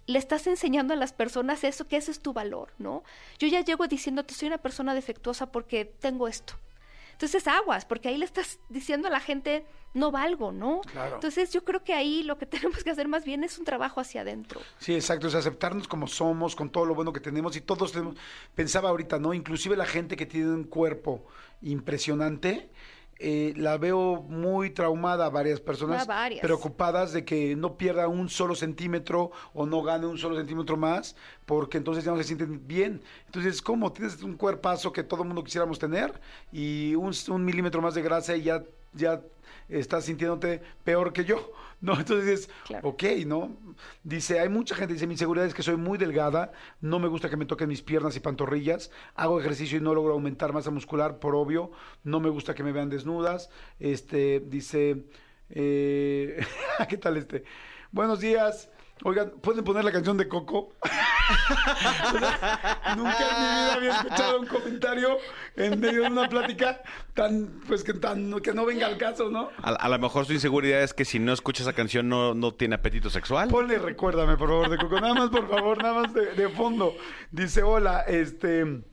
Le estás enseñando a las personas eso, que ese es tu valor, ¿no? Yo ya llego diciéndote, soy una persona defectuosa porque tengo esto. Entonces aguas, porque ahí le estás diciendo a la gente, no valgo, ¿no? Claro. Entonces yo creo que ahí lo que tenemos que hacer más bien es un trabajo hacia adentro. Sí, exacto, es aceptarnos como somos, con todo lo bueno que tenemos y todos tenemos, pensaba ahorita, ¿no? Inclusive la gente que tiene un cuerpo impresionante, eh, la veo muy traumada a varias personas, varias. preocupadas de que no pierda un solo centímetro o no gane un solo centímetro más, porque entonces ya no se sienten bien. Entonces, ¿cómo? Tienes un cuerpazo que todo el mundo quisiéramos tener y un, un milímetro más de grasa y ya, ya estás sintiéndote peor que yo, ¿no? Entonces, Claro. ok, ¿no? Dice, hay mucha gente, dice, mi inseguridad es que soy muy delgada, no me gusta que me toquen mis piernas y pantorrillas, hago ejercicio y no logro aumentar masa muscular, por obvio, no me gusta que me vean desnudas, este, dice, eh, ¿qué tal este? Buenos días. Oigan, ¿pueden poner la canción de Coco? Nunca en mi vida había escuchado un comentario en medio de una plática tan, pues que tan, que no venga al caso, ¿no? A, a lo mejor su inseguridad es que si no escucha esa canción no, no tiene apetito sexual. Ponle recuérdame, por favor, de Coco. Nada más, por favor, nada más de, de fondo. Dice, hola, este...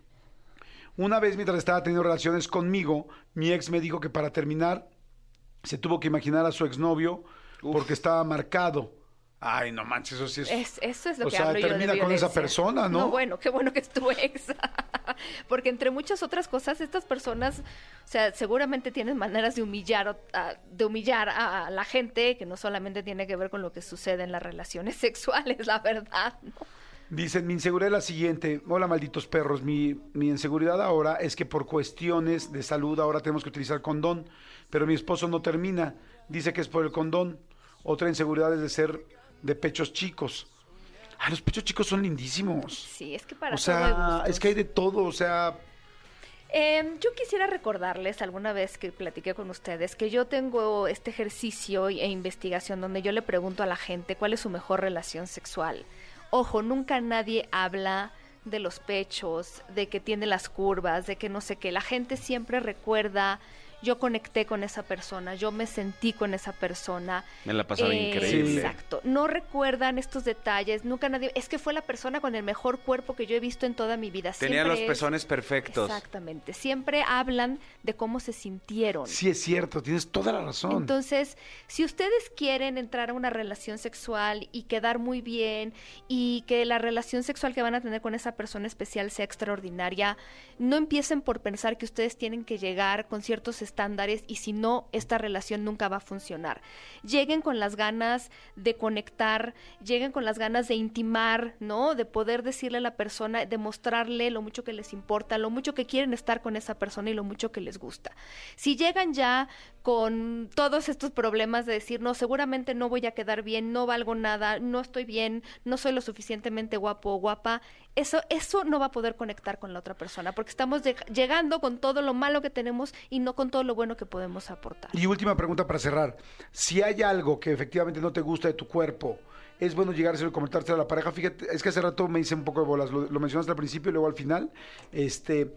Una vez mientras estaba teniendo relaciones conmigo, mi ex me dijo que para terminar se tuvo que imaginar a su exnovio porque estaba marcado. Ay, no manches, eso sí es... Es, eso es lo o que sea, hablo yo de termina con esa persona, ¿no? No, bueno, qué bueno que es tu ex. Porque entre muchas otras cosas, estas personas, o sea, seguramente tienen maneras de humillar, de humillar a la gente, que no solamente tiene que ver con lo que sucede en las relaciones sexuales, la verdad, ¿no? Dicen, mi inseguridad es la siguiente. Hola, malditos perros. Mi, mi inseguridad ahora es que por cuestiones de salud ahora tenemos que utilizar condón, pero mi esposo no termina. Dice que es por el condón. Otra inseguridad es de ser de pechos chicos. Ah, los pechos chicos son lindísimos. Sí, es que para O sea, es que hay de todo, o sea, Em, yo quisiera recordarles alguna vez que platiqué con ustedes que yo tengo este ejercicio e investigación donde yo le pregunto a la gente cuál es su mejor relación sexual. Ojo, nunca nadie habla de los pechos, de que tiene las curvas, de que no sé qué. La gente siempre recuerda, yo conecté con esa persona, yo me sentí con esa persona. Me la pasaba Eh, increíble. Exacto. No recuerdan estos detalles, nunca nadie... Es que fue la persona con el mejor cuerpo que yo he visto en toda mi vida. Tenía Siempre los es- pezones perfectos. Exactamente. Siempre hablan de cómo se sintieron. sí es cierto, tienes toda la razón. Entonces, si ustedes quieren entrar a una relación sexual y quedar muy bien y que la relación sexual que van a tener con esa persona especial sea extraordinaria, no empiecen por pensar que ustedes tienen que llegar con ciertos estándares y si no, esta relación nunca va a funcionar. Lleguen con las ganas de conectar, lleguen con las ganas de intimar, ¿no? De poder decirle a la persona, demostrarle lo mucho que les importa, lo mucho que quieren estar con esa persona y lo mucho que les gusta. Si llegan ya con todos estos problemas de decir, no, seguramente no voy a quedar bien, no valgo nada, no estoy bien, no soy lo suficientemente guapo o guapa, eso, eso no va a poder conectar con la otra persona, porque estamos lleg- llegando con todo lo malo que tenemos y no con todo lo bueno que podemos aportar. Y última pregunta para cerrar. Si hay algo que efectivamente no te gusta de tu cuerpo, es bueno llegárselo y comentárselo a la pareja. Fíjate, es que hace rato me hice un poco de bolas. Lo, lo mencionaste al principio y luego al final. Este.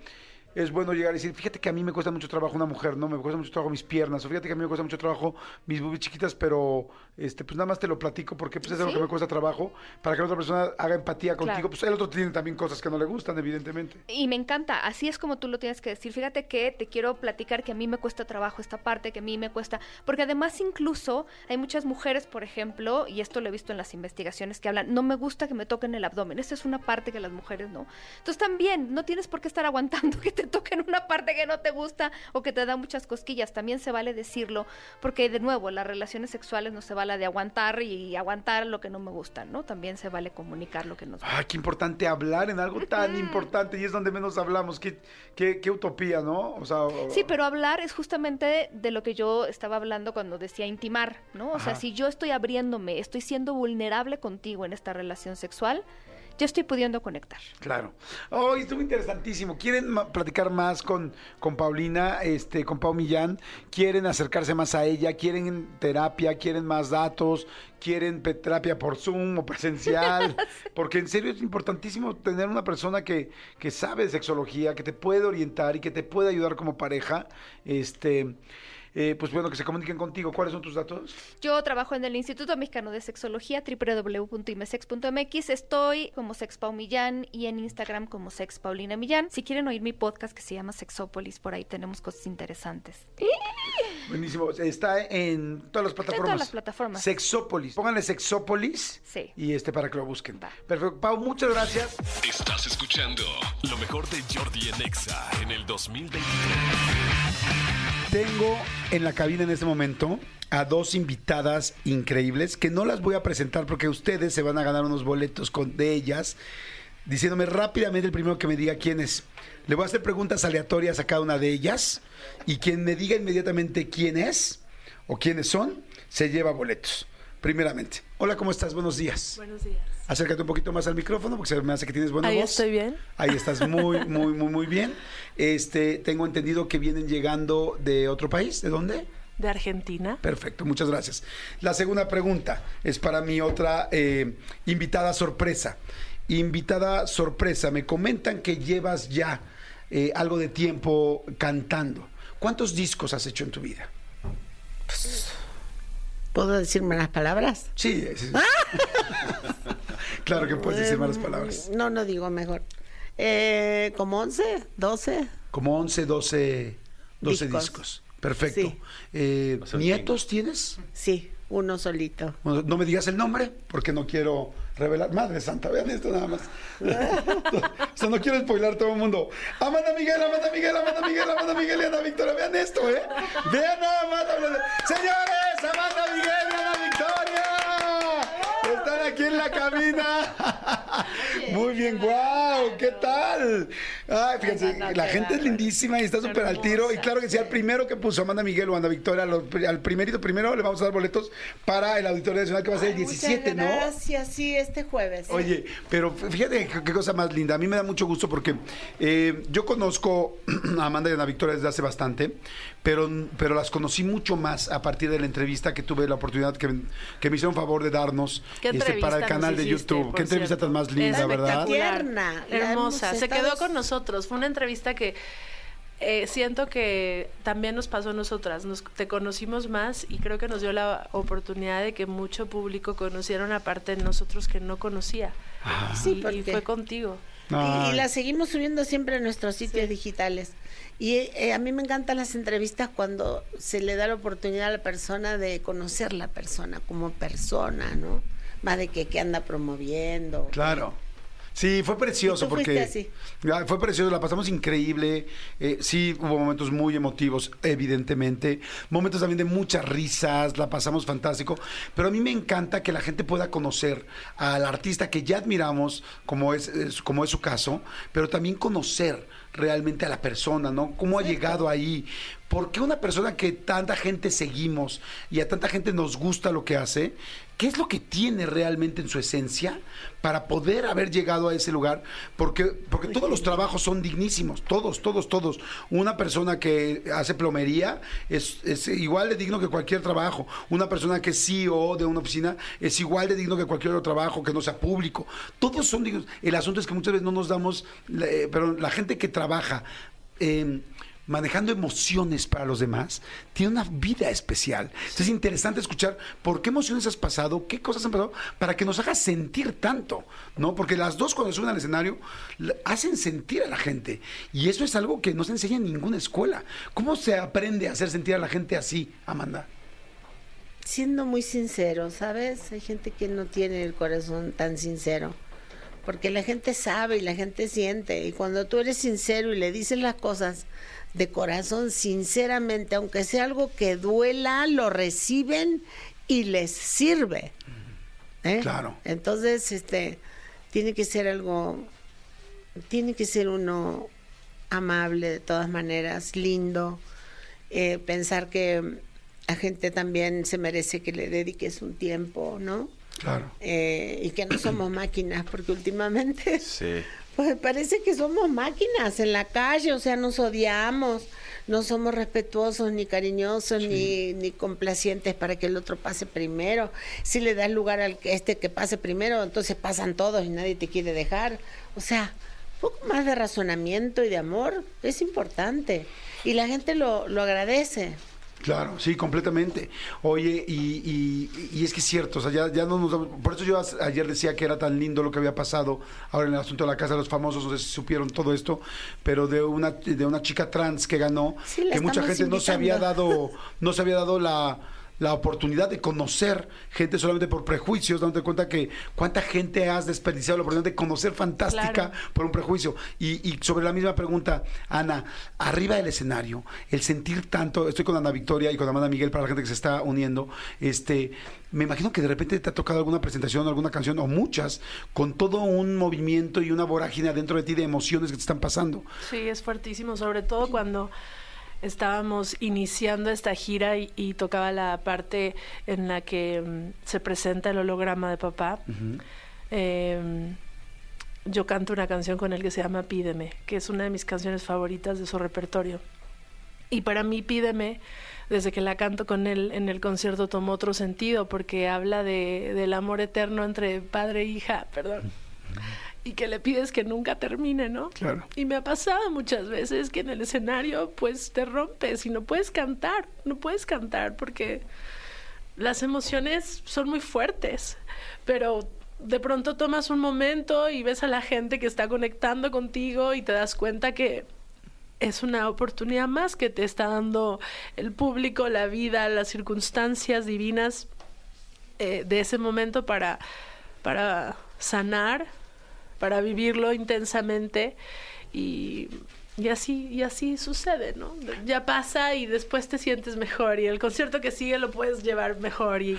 Es bueno llegar y decir, fíjate que a mí me cuesta mucho trabajo una mujer, ¿no? Me cuesta mucho trabajo mis piernas, o fíjate que a mí me cuesta mucho trabajo mis boobies chiquitas, pero este, pues nada más te lo platico porque pues es algo Sí. que me cuesta trabajo para que la otra persona haga empatía contigo. Claro. Pues el otro tiene también cosas que no le gustan, evidentemente. Y me encanta, así es como tú lo tienes que decir. Fíjate que te quiero platicar que a mí me cuesta trabajo esta parte, que a mí me cuesta, porque además incluso hay muchas mujeres, por ejemplo, y esto lo he visto en las investigaciones que hablan, no me gusta que me toquen el abdomen. Esa es una parte que las mujeres no. Entonces también no tienes por qué estar aguantando que te toquen una parte que no te gusta o que te da muchas cosquillas. También se vale decirlo, porque de nuevo, las relaciones sexuales no se vale de aguantar y aguantar lo que no me gusta, ¿no? También se vale comunicar lo que nos gusta. Ay, qué importante hablar en algo tan importante y es donde menos hablamos. Qué, qué, qué utopía, ¿no? O sea, o- Sí, pero hablar es justamente de lo que yo estaba hablando cuando decía intimar, ¿no? O sea, si yo estoy abriéndome, estoy siendo vulnerable contigo en esta relación sexual, yo estoy pudiendo conectar. Claro. Oh, estuvo interesantísimo. ¿Quieren platicar más con, con Paulina, este, con Pau Millán? ¿Quieren acercarse más a ella? ¿Quieren terapia? ¿Quieren más datos? ¿Quieren terapia por Zoom o presencial? Porque en serio es importantísimo tener una persona que, que sabe de sexología, que te puede orientar y que te puede ayudar como pareja. Este, eh, pues bueno, que se comuniquen contigo. ¿Cuáles son tus datos? Yo trabajo en el Instituto Mexicano de Sexología, www.imesex.mx. Estoy como Sex Pau Millán y en Instagram como Sex Paulina Millán. Si quieren oír mi podcast que se llama Sexópolis, por ahí tenemos cosas interesantes. Buenísimo. Está en todas las plataformas. todas las plataformas. Sexópolis. Pónganle Sexópolis. Sí. Y este para que lo busquen. Va. Perfecto. Pau, muchas gracias. Estás escuchando lo mejor de Jordi en Exa en el 2023. Tengo en la cabina en este momento a dos invitadas increíbles que no las voy a presentar porque ustedes se van a ganar unos boletos con, de ellas, diciéndome rápidamente el primero que me diga quién es. Le voy a hacer preguntas aleatorias a cada una de ellas y quien me diga inmediatamente quién es o quiénes son, se lleva boletos. Primeramente. Hola, ¿cómo estás? Buenos días. Buenos días. Acércate un poquito más al micrófono porque se me hace que tienes buena Ahí voz. estoy bien. Ahí estás muy, muy, muy, muy bien. Este, tengo entendido que vienen llegando de otro país. ¿De dónde? De Argentina. Perfecto, muchas gracias. La segunda pregunta es para mi otra eh, invitada sorpresa. Invitada sorpresa, me comentan que llevas ya eh, algo de tiempo cantando. ¿Cuántos discos has hecho en tu vida? ¿Puedo decir malas palabras? Sí, sí, sí. claro que puedes decir malas palabras. No, no digo mejor. Eh, ¿Como 11? ¿12? Como 11, 12, 12 discos. Discos. Perfecto. Sí. Eh, O sea, un ¿Nietos tienes? Sí, uno solito. Bueno, no me digas el nombre porque no quiero revelar. Madre Santa, vean esto nada más. o sea, no quiero spoilar todo el mundo. Amanda Miguel, Amanda Miguel, Amanda Miguel, Amanda Miguel y Ana Victoria. Vean esto, ¿eh? Vean nada más. Señores, Amanda Miguel y Ana Victoria. Aquí en la cabina. Muy bien, wow, ¿qué tal? Ay, fíjense, la gente es lindísima y está súper al tiro. Y claro que sí, al primero que puso Amanda Miguel o Amanda Victoria, al primerito primero le vamos a dar boletos para el Auditorio Nacional que va a ser el Ay, 17, muchas ¿no? Gracias, sí, este jueves. Oye, pero fíjate qué, qué cosa más linda. A mí me da mucho gusto porque eh, yo conozco a Amanda y a Ana Victoria desde hace bastante, pero, pero las conocí mucho más a partir de la entrevista que tuve la oportunidad que, que me hicieron favor de darnos ¿Qué este, para el canal de hiciste, YouTube. Qué entrevista cierto? tan más linda, Es ¿verdad? Tierna, hermosa. Se quedó con nosotros. Fue una entrevista que eh, siento que también nos pasó a nosotras. Nos, te conocimos más y creo que nos dio la oportunidad de que mucho público conociera una parte de nosotros que no conocía. Sí, y, y porque- fue contigo. Y, y Ay. la seguimos subiendo siempre a nuestros sitios digitales. Y eh, a mí me encantan las entrevistas cuando se le da la oportunidad a la persona de conocer la persona como persona, ¿no? Más de que, que anda promoviendo. Claro. Sí, fue precioso ¿Y tú fuiste porque así? Ah, fue precioso, la pasamos increíble. Eh, sí, hubo momentos muy emotivos, evidentemente. Momentos también de muchas risas, la pasamos fantástico. Pero a mí me encanta que la gente pueda conocer al artista que ya admiramos, como es, es- como es su caso, pero también conocer realmente a la persona, ¿no? ¿Cómo ha llegado ahí? ¿Por qué una persona que tanta gente seguimos y a tanta gente nos gusta lo que hace, qué es lo que tiene realmente en su esencia para poder haber llegado a ese lugar? Porque, porque todos los trabajos son dignísimos, todos, todos, todos. Una persona que hace plomería es, igual de digno que cualquier trabajo. Una persona que es CEO de una oficina es igual de digno que cualquier otro trabajo que no sea público. Todos son dignos. El asunto es que muchas veces no nos damos, eh, pero la gente que trabaja... eh, manejando emociones para los demás, tiene una vida especial. Entonces es interesante escuchar por qué emociones has pasado, qué cosas han pasado, para que nos hagas sentir tanto, ¿no? Porque las dos cuando suben al escenario hacen sentir a la gente. Y eso es algo que no se enseña en ninguna escuela. ¿Cómo se aprende a hacer sentir a la gente así, Amanda? Siendo muy sincero, ¿sabes? Hay gente que no tiene el corazón tan sincero. Porque la gente sabe y la gente siente. Y cuando tú eres sincero y le dices las cosas de corazón, sinceramente, aunque sea algo que duela, lo reciben y les sirve. ¿Eh? Claro. Entonces, este, tiene que ser algo, tiene que ser uno amable de todas maneras, lindo, eh, pensar que la gente también se merece que le dediques un tiempo, ¿no? Claro. Eh, y que no somos máquinas, porque últimamente Sí. Pues parece que somos máquinas en la calle, o sea, nos odiamos, no somos respetuosos ni cariñosos ni, ni complacientes para que el otro pase primero. Si le das lugar al que- este que pase primero, entonces pasan todos y nadie te quiere dejar. O sea, un poco más de razonamiento y de amor es importante y la gente lo, lo agradece. Claro, sí, completamente. Oye, y, y- y es que es cierto, o sea, ya, ya no nos Por eso yo ayer decía que era tan lindo lo que había pasado ahora en el asunto de la Casa de los Famosos, no sé si supieron todo esto, pero de una, de una chica trans que ganó, Sí, que mucha gente no se había dado, no se había dado la la oportunidad de conocer gente solamente por prejuicios, dándote cuenta que cuánta gente has desperdiciado la oportunidad de conocer fantástica Claro. por un prejuicio. Y, y sobre la misma pregunta, Ana, arriba del escenario, el sentir tanto, estoy con Ana Victoria y con Amanda Miguel para la gente que se está uniendo, este, me imagino que de repente te ha tocado alguna presentación, alguna canción o muchas, con todo un movimiento y una vorágine dentro de ti de emociones que te están pasando. Sí, es fuertísimo, sobre todo cuando estábamos iniciando esta gira y, y tocaba la parte en la que mm, se presenta el holograma de papá. Eh, yo canto una canción con él que se llama Pídeme, que es una de mis canciones favoritas de su repertorio. Y para mí Pídeme, desde que la canto con él en el concierto, tomó otro sentido porque habla de, del amor eterno entre padre e hija, perdón. Y que le pides que nunca termine, ¿no? Claro. Y me ha pasado muchas veces que en el escenario pues te rompes y no puedes cantar, no puedes cantar porque las emociones son muy fuertes, pero de pronto tomas un momento y ves a la gente que está conectando contigo y te das cuenta que es una oportunidad más que te está dando el público, la vida, las circunstancias divinas eh, de ese momento para, para sanar, para vivirlo intensamente y, y así, y así sucede, ¿no? Ya pasa y después te sientes mejor y el concierto que sigue lo puedes llevar mejor y,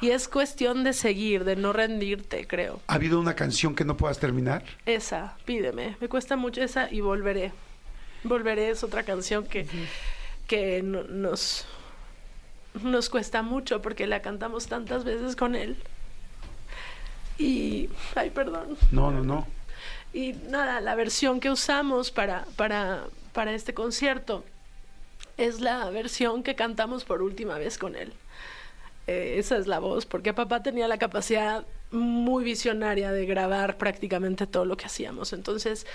y es cuestión de seguir, de no rendirte, creo. ¿Ha habido una canción que no puedas terminar? Esa, pídeme, me cuesta mucho esa y volveré. Volveré es otra canción que, que no- nos, nos cuesta mucho porque la cantamos tantas veces con él. Y, ay, perdón. No, no, no. Y nada, la versión que usamos para, para, para este concierto es la versión que cantamos por última vez con él. Eh, esa es la voz, porque papá tenía la capacidad muy visionaria de grabar prácticamente todo lo que hacíamos. Entonces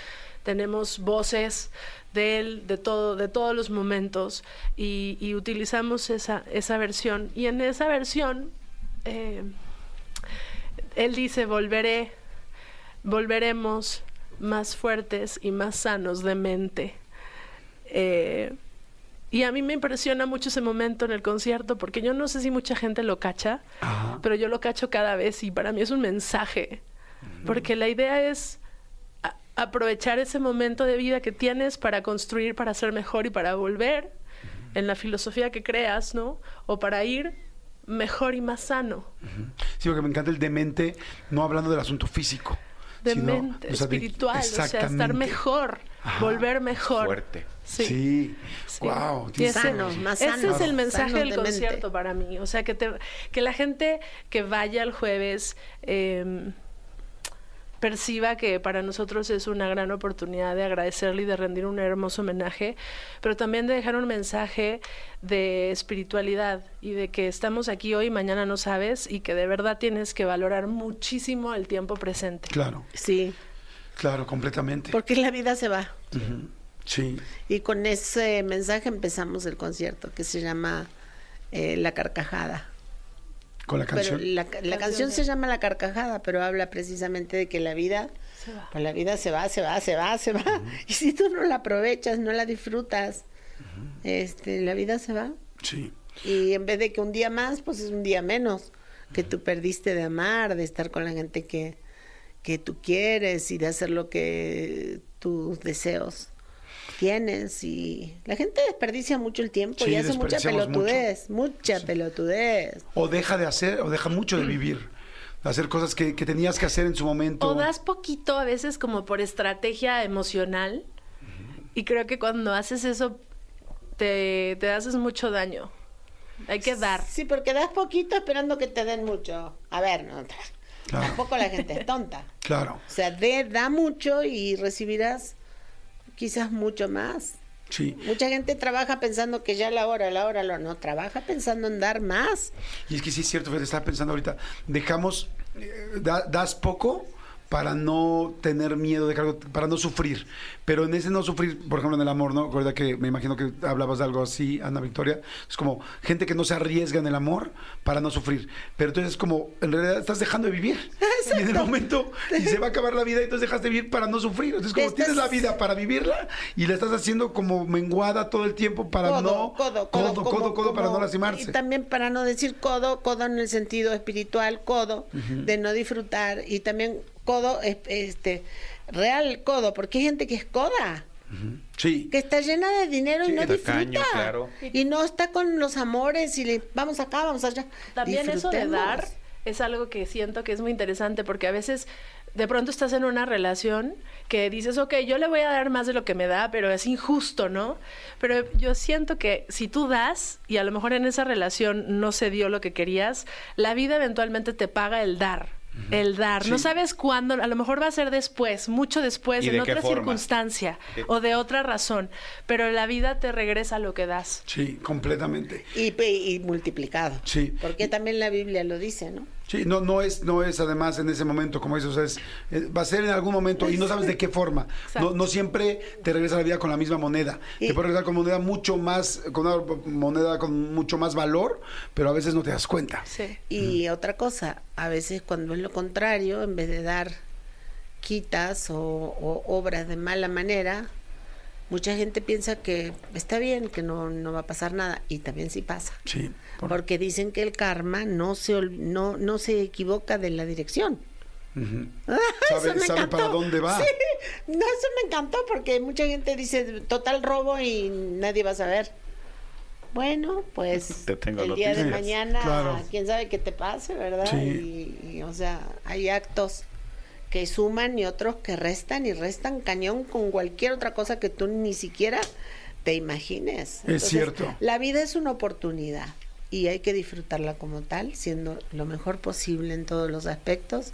tenemos voces de él, de todo, de todos los momentos, y, y utilizamos esa, esa versión. Y en esa versión, eh, él dice, volveré, volveremos más fuertes y más sanos de mente. Eh, y a mí me impresiona mucho ese momento en el concierto, porque yo no sé si mucha gente lo cacha, Ajá. pero yo lo cacho cada vez y para mí es un mensaje, porque la idea es aprovechar ese momento de vida que tienes para construir, para ser mejor y para volver en la filosofía que creas, ¿no? O para ir mejor y más sano. Sí, porque me encanta el demente, no hablando del asunto físico. de sino, mente, o sea, de- espiritual, o sea, estar mejor, Ajá. volver mejor. Fuerte. Sí. Sí. Sí. Wow. Y ese- Sanos, más Ese sanos. es el mensaje del concierto para mí. O sea, que, te- que la gente que vaya el jueves eh, perciba que para nosotros es una gran oportunidad de agradecerle y de rendir un hermoso homenaje, pero también de dejar un mensaje de espiritualidad y de que estamos aquí hoy y mañana no sabes y que de verdad tienes que valorar muchísimo el tiempo presente. Claro, Sí, claro, completamente. porque la vida se va. Sí. Y con ese mensaje empezamos el concierto que se llama eh, La Carcajada. Con la Pero canción. la, la canción se llama La Carcajada, pero habla precisamente de que la vida, Se va. pues la vida se va, se va, se va, se va. Y si tú no la aprovechas, no la disfrutas, este, la vida se va. Sí. Y en vez de que un día más, pues es un día menos que tú perdiste de amar, de estar con la gente que, que tú quieres y de hacer lo que tus deseos tienes. Y la gente desperdicia mucho el tiempo Sí, y hace mucha pelotudez, mucha pelotudez. O deja de hacer, o deja mucho de vivir. De hacer cosas que, que tenías que hacer en su momento. O das poquito a veces como por estrategia emocional. Y creo que cuando haces eso te, te haces mucho daño. Hay que dar. Sí, porque das poquito esperando que te den mucho. A ver, no, Claro. tampoco la gente es tonta. Claro. O sea, de, da mucho y recibirás quizás mucho más. Sí. Mucha gente trabaja pensando que ya la hora, la hora, lo no, trabaja pensando en dar más. Y es que sí es cierto, Fede, estaba pensando ahorita, dejamos, eh, da- das poco para no tener miedo de algo, para no sufrir. Pero en ese no sufrir, por ejemplo, en el amor, ¿no? Recuerda que me imagino que hablabas de algo así, Ana Victoria. Es como gente que no se arriesga en el amor para no sufrir. Pero entonces es como, en realidad estás dejando de vivir. Y en el momento, y se va a acabar la vida, y entonces dejas de vivir para no sufrir. Entonces, como Estás- tienes la vida para vivirla y la estás haciendo como menguada todo el tiempo para codo, no. codo, codo, codo, como- codo, codo, para no lastimarse. Y también para no decir codo, codo en el sentido espiritual, codo, de no disfrutar. Y también codo, es- este, real codo, porque hay gente que es coda. Sí. que está llena de dinero Sí, y no tacaño, disfruta. claro. Y no está con los amores y le vamos acá, vamos allá. También eso de dar es algo que siento que es muy interesante porque a veces de pronto estás en una relación que dices, ok, yo le voy a dar más de lo que me da, pero es injusto, ¿no? Pero yo siento que si tú das y a lo mejor en esa relación no se dio lo que querías, la vida eventualmente te paga el dar. El dar, no sabes cuándo, a lo mejor va a ser después, mucho después, ¿Y en otra circunstancia ¿Qué- o de otra razón, pero la vida te regresa lo que das. Sí, completamente. Y, pe- y multiplicado. Sí. Porque también la Biblia lo dice, ¿no? Sí, no, no es, no es además en ese momento, como dices, o sea, es, eh, va a ser en algún momento y no sabes de qué forma. No, no siempre te regresa la vida con la misma moneda. Y- Te puede regresar con moneda mucho más, con una moneda con mucho más valor, pero a veces no te das cuenta. Sí. Y otra cosa, a veces cuando es lo contrario, en vez de dar quitas o, o obras de mala manera, mucha gente piensa que está bien, que no, no va a pasar nada. Y también sí pasa. Sí. por- Porque dicen que el karma no se, no, no se equivoca de la dirección. Sabe, Eso me sabe encantó. para dónde va. Sí, no, eso me encantó porque mucha gente dice total robo y nadie va a saber. Bueno, pues Te tengo el día de mañana, Claro. quién sabe qué te pase, ¿verdad? Sí. Y, y, o sea, hay actos que suman y otros que restan y restan cañón con cualquier otra cosa que tú ni siquiera te imagines. Es cierto. La vida es una oportunidad y hay que disfrutarla como tal, siendo lo mejor posible en todos los aspectos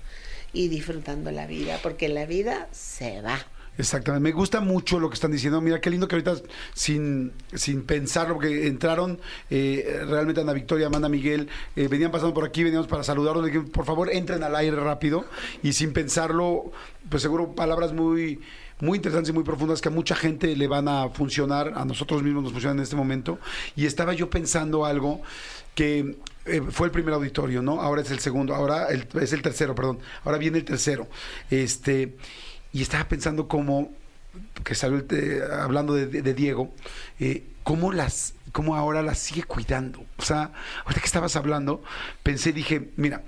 y disfrutando la vida, porque la vida se va. Exactamente, me gusta mucho lo que están diciendo. Mira, qué lindo que ahorita, sin, sin pensarlo, porque entraron eh, realmente Ana Victoria, Amanda Miguel, eh, venían pasando por aquí, veníamos para saludarlos, le dije, por favor, entren al aire rápido y sin pensarlo, pues seguro palabras muy muy interesantes y muy profundas que a mucha gente le van a funcionar, a nosotros mismos nos funcionan en este momento. Y estaba yo pensando algo que eh, fue el primer auditorio, ¿no? Ahora es el segundo, ahora el- es el tercero, perdón. Ahora viene el tercero. Este, y estaba pensando cómo, que salió hablando de, de- de Diego, eh, cómo las, cómo ahora las sigue cuidando. O sea, ahorita que estabas hablando, pensé, dije, mira,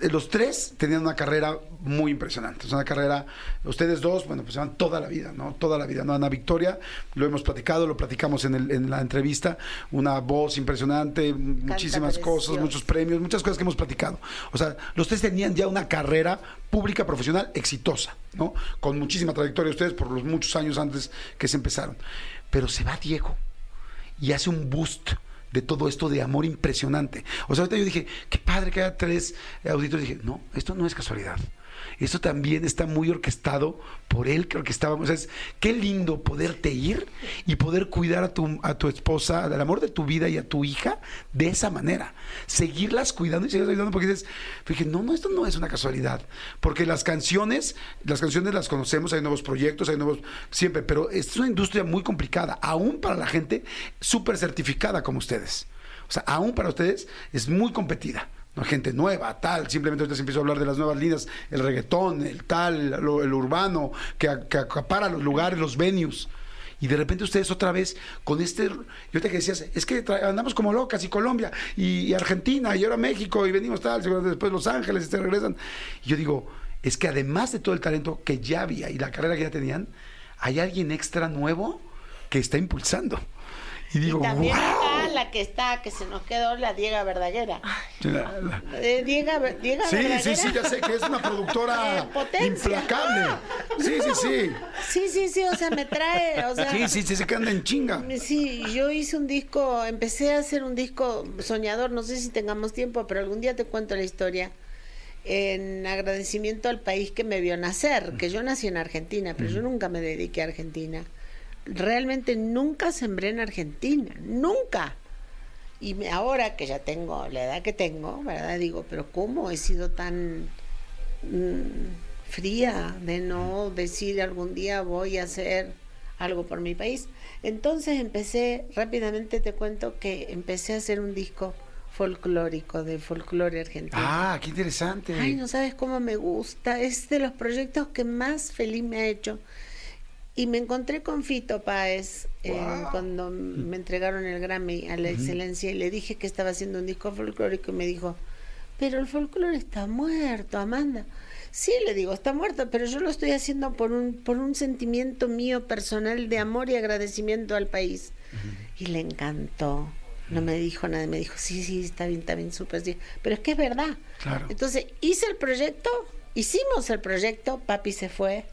eh, los tres tenían una carrera muy impresionante. Es una carrera, ustedes dos, bueno, pues llevan toda la vida, ¿no? Toda la vida, ¿no? Ana Victoria, lo hemos platicado, lo platicamos en, el- en la entrevista, una voz impresionante, muchísimas cosas, muchos premios, muchas cosas que hemos platicado. O sea, los tres tenían ya una carrera pública profesional exitosa, ¿no? Con muchísima trayectoria ustedes por los muchos años antes que se empezaron. Pero se va Diego y hace un boost de todo esto de amor impresionante. O sea, ahorita yo dije, qué padre que haya tres auditores. Dije, no, esto no es casualidad. Esto también está muy orquestado por él que orquestábamos. Es, qué lindo poderte ir y poder cuidar a tu, a tu esposa, del amor de tu vida y a tu hija de esa manera. Seguirlas cuidando y seguirlas cuidando porque dices, dije, no, no, esto no es una casualidad. Porque las canciones, las canciones las conocemos, hay nuevos proyectos, hay nuevos, siempre, pero es una industria muy complicada, aún para la gente súper certificada como ustedes. O sea, aún para ustedes es muy competida. Gente nueva, tal. Simplemente ahorita se empezó a hablar de las nuevas líneas, el reggaetón, el tal, el urbano, que, que acapara los lugares, los venues. Y de repente ustedes otra vez con este... Yo te que decías, es que andamos como locas y Colombia y, y Argentina y ahora México y venimos tal, después Los Ángeles y se regresan. Y yo digo, es que además de todo el talento que ya había y la carrera que ya tenían, hay alguien extra nuevo que está impulsando. Y digo, y también wow. está la que está, que se nos quedó, la Diega Verdaguera. La- la- Eh, Diega, Diega Sí, Verdaguera. sí, sí, ya sé que es una productora Eh, implacable. Sí, sí, sí. Sí, sí, sí, o sea, me trae, o sea... Sí, sí, sí, se que anda en chinga. Sí, yo hice un disco, empecé a hacer un disco soñador, no sé si tengamos tiempo, pero algún día te cuento la historia, en agradecimiento al país que me vio nacer, que yo nací en Argentina, pero yo nunca me dediqué a Argentina. Realmente nunca sembré en Argentina, nunca. Y ahora que ya tengo la edad que tengo, ¿verdad? Digo, pero ¿cómo he sido tan mm, fría de no decir algún día voy a hacer algo por mi país? Entonces empecé, rápidamente te cuento que empecé a hacer un disco folclórico de folclore argentino. Ah, qué interesante. Ay, no sabes cómo me gusta. Es de los proyectos que más feliz me ha hecho. Y me encontré con Fito Páez Wow. cuando me entregaron el Grammy a la excelencia y le dije que estaba haciendo un disco folclórico y me dijo, pero el folclore está muerto, Amanda. Sí, le digo, está muerto, pero yo lo estoy haciendo por un, por un sentimiento mío personal de amor y agradecimiento al país. Y le encantó. No me dijo nada, me dijo, sí, sí, está bien, está bien, súper, sí. Pero es que es verdad. Claro. Entonces hice el proyecto, hicimos el proyecto, papi se fue,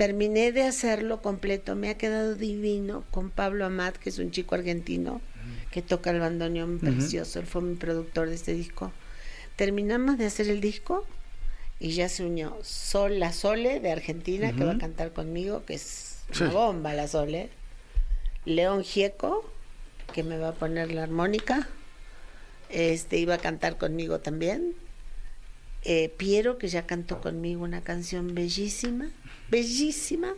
terminé de hacerlo completo, me ha quedado divino con Pablo Amat, que es un chico argentino que toca el bandoneón precioso, él fue mi productor de este disco. Terminamos de hacer el disco y ya se unió Sol, la Sole de Argentina, que va a cantar conmigo, que es Sí. una bomba la Sole. León Gieco, que me va a poner la armónica. Este iba a cantar conmigo también. Eh, Piero, que ya cantó conmigo una canción bellísima, bellísima.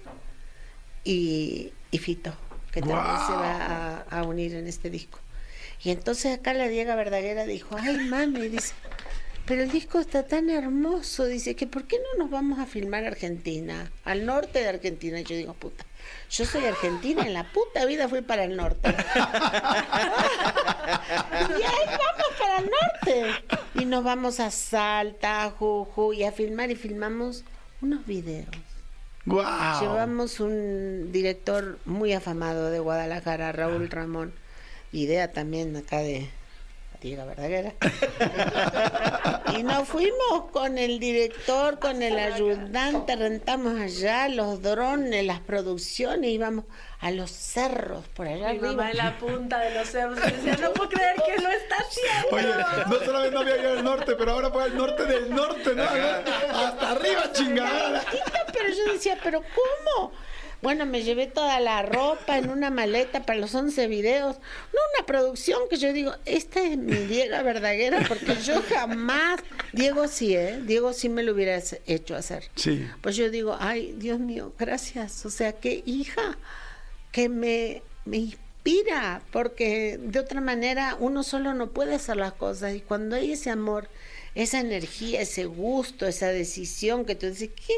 Y, y Fito, que también se va a, a unir en este disco. Y entonces acá la Diega Verdaguera dijo, ay mami, dice, pero el disco está tan hermoso, dice, que ¿por qué no nos vamos a filmar a Argentina? Al norte de Argentina. Y yo digo, puta, yo soy argentina, en la puta vida fui para el norte. y ahí vamos para el norte. Y nos vamos a Salta, a Juju, y a filmar y filmamos unos videos. Llevamos un director muy afamado de Guadalajara, Raúl Ramón. Idea también acá de Diego Verdaguera. y nos fuimos con el director, con el ayudante, rentamos allá los drones, las producciones, íbamos a los cerros por allá Mi mamá arriba. en la punta de los cerros y decía, no puedo creer que lo está haciendo. Oye, no solamente no había ido al norte, pero ahora fue al norte del norte, ¿no? Hasta arriba, chingada. Pero yo decía, ¿pero cómo? Bueno, me llevé toda la ropa en una maleta para los 11 videos. No una producción que yo digo, esta es mi Diego Verdaguera, porque yo jamás. Diego sí, ¿eh? Diego sí me lo hubiera hecho hacer. Sí. Pues yo digo, ay, Dios mío, gracias. O sea, qué hija que me, me inspira, porque de otra manera uno solo no puede hacer las cosas. Y cuando hay ese amor, esa energía, ese gusto, esa decisión que tú dices, qué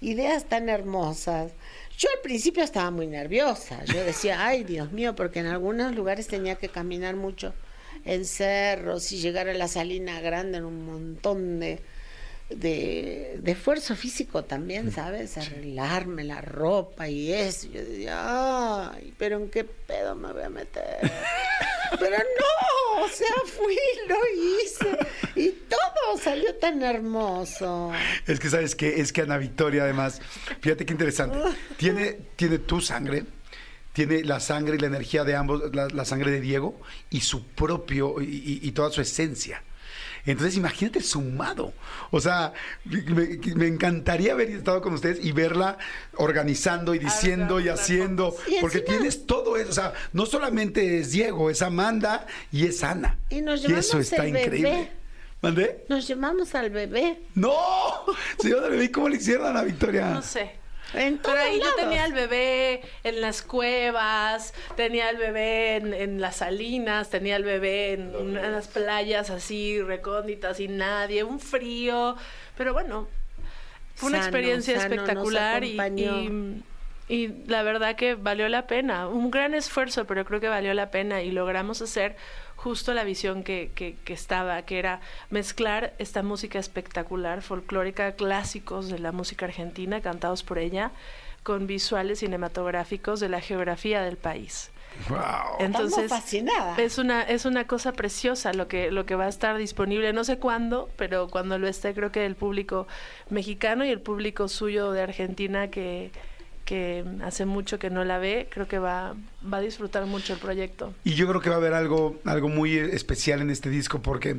ideas tan hermosas. Yo al principio estaba muy nerviosa. Yo decía, ay, Dios mío, porque en algunos lugares tenía que caminar mucho en cerros y llegar a la Salina Grande en un montón de, de, de esfuerzo físico también, ¿sabes? Arreglarme la ropa y eso. Yo decía, ay, pero ¿en qué pedo me voy a meter? Pero no, o sea, fui, lo hice y todo salió tan hermoso. Es que, ¿sabes qué? Es que Ana Victoria, además, fíjate qué interesante. Tiene, tiene tu sangre, tiene la sangre y la energía de ambos, la, la sangre de Diego y su propio, y, y- y toda su esencia. Entonces, imagínate sumado. O sea, me, me encantaría haber estado con ustedes y verla organizando y diciendo y haciendo. Y porque encima- tienes todo eso. O sea, no solamente es Diego, es Amanda y es Ana. Y nos eso llevamos está el bebé. increíble. ¿Mandé? Nos llevamos al bebé. ¡No! Señora Bebé, ¿cómo le hicieron a Ana Victoria? No sé. En Pero ahí yo tenía al bebé en las cuevas, tenía al bebé en, en las salinas, tenía al bebé en unas playas así recónditas y nadie, un frío. Pero bueno, fue una Sano, experiencia sano, espectacular y, acompañó. y- y la verdad que valió la pena. Un gran esfuerzo, pero creo que valió la pena y logramos hacer justo la visión que, que, que estaba, que era mezclar esta música espectacular, folclórica, clásicos de la música argentina, cantados por ella, con visuales cinematográficos de la geografía del país. ¡Wow! Entonces, Estamos fascinadas. es una, es una cosa preciosa lo que, lo que va a estar disponible. No sé cuándo, pero cuando lo esté, creo que el público mexicano y el público suyo de Argentina que, que hace mucho que no la ve, creo que va, va a disfrutar mucho el proyecto. Y yo creo que va a haber algo, algo muy especial en este disco porque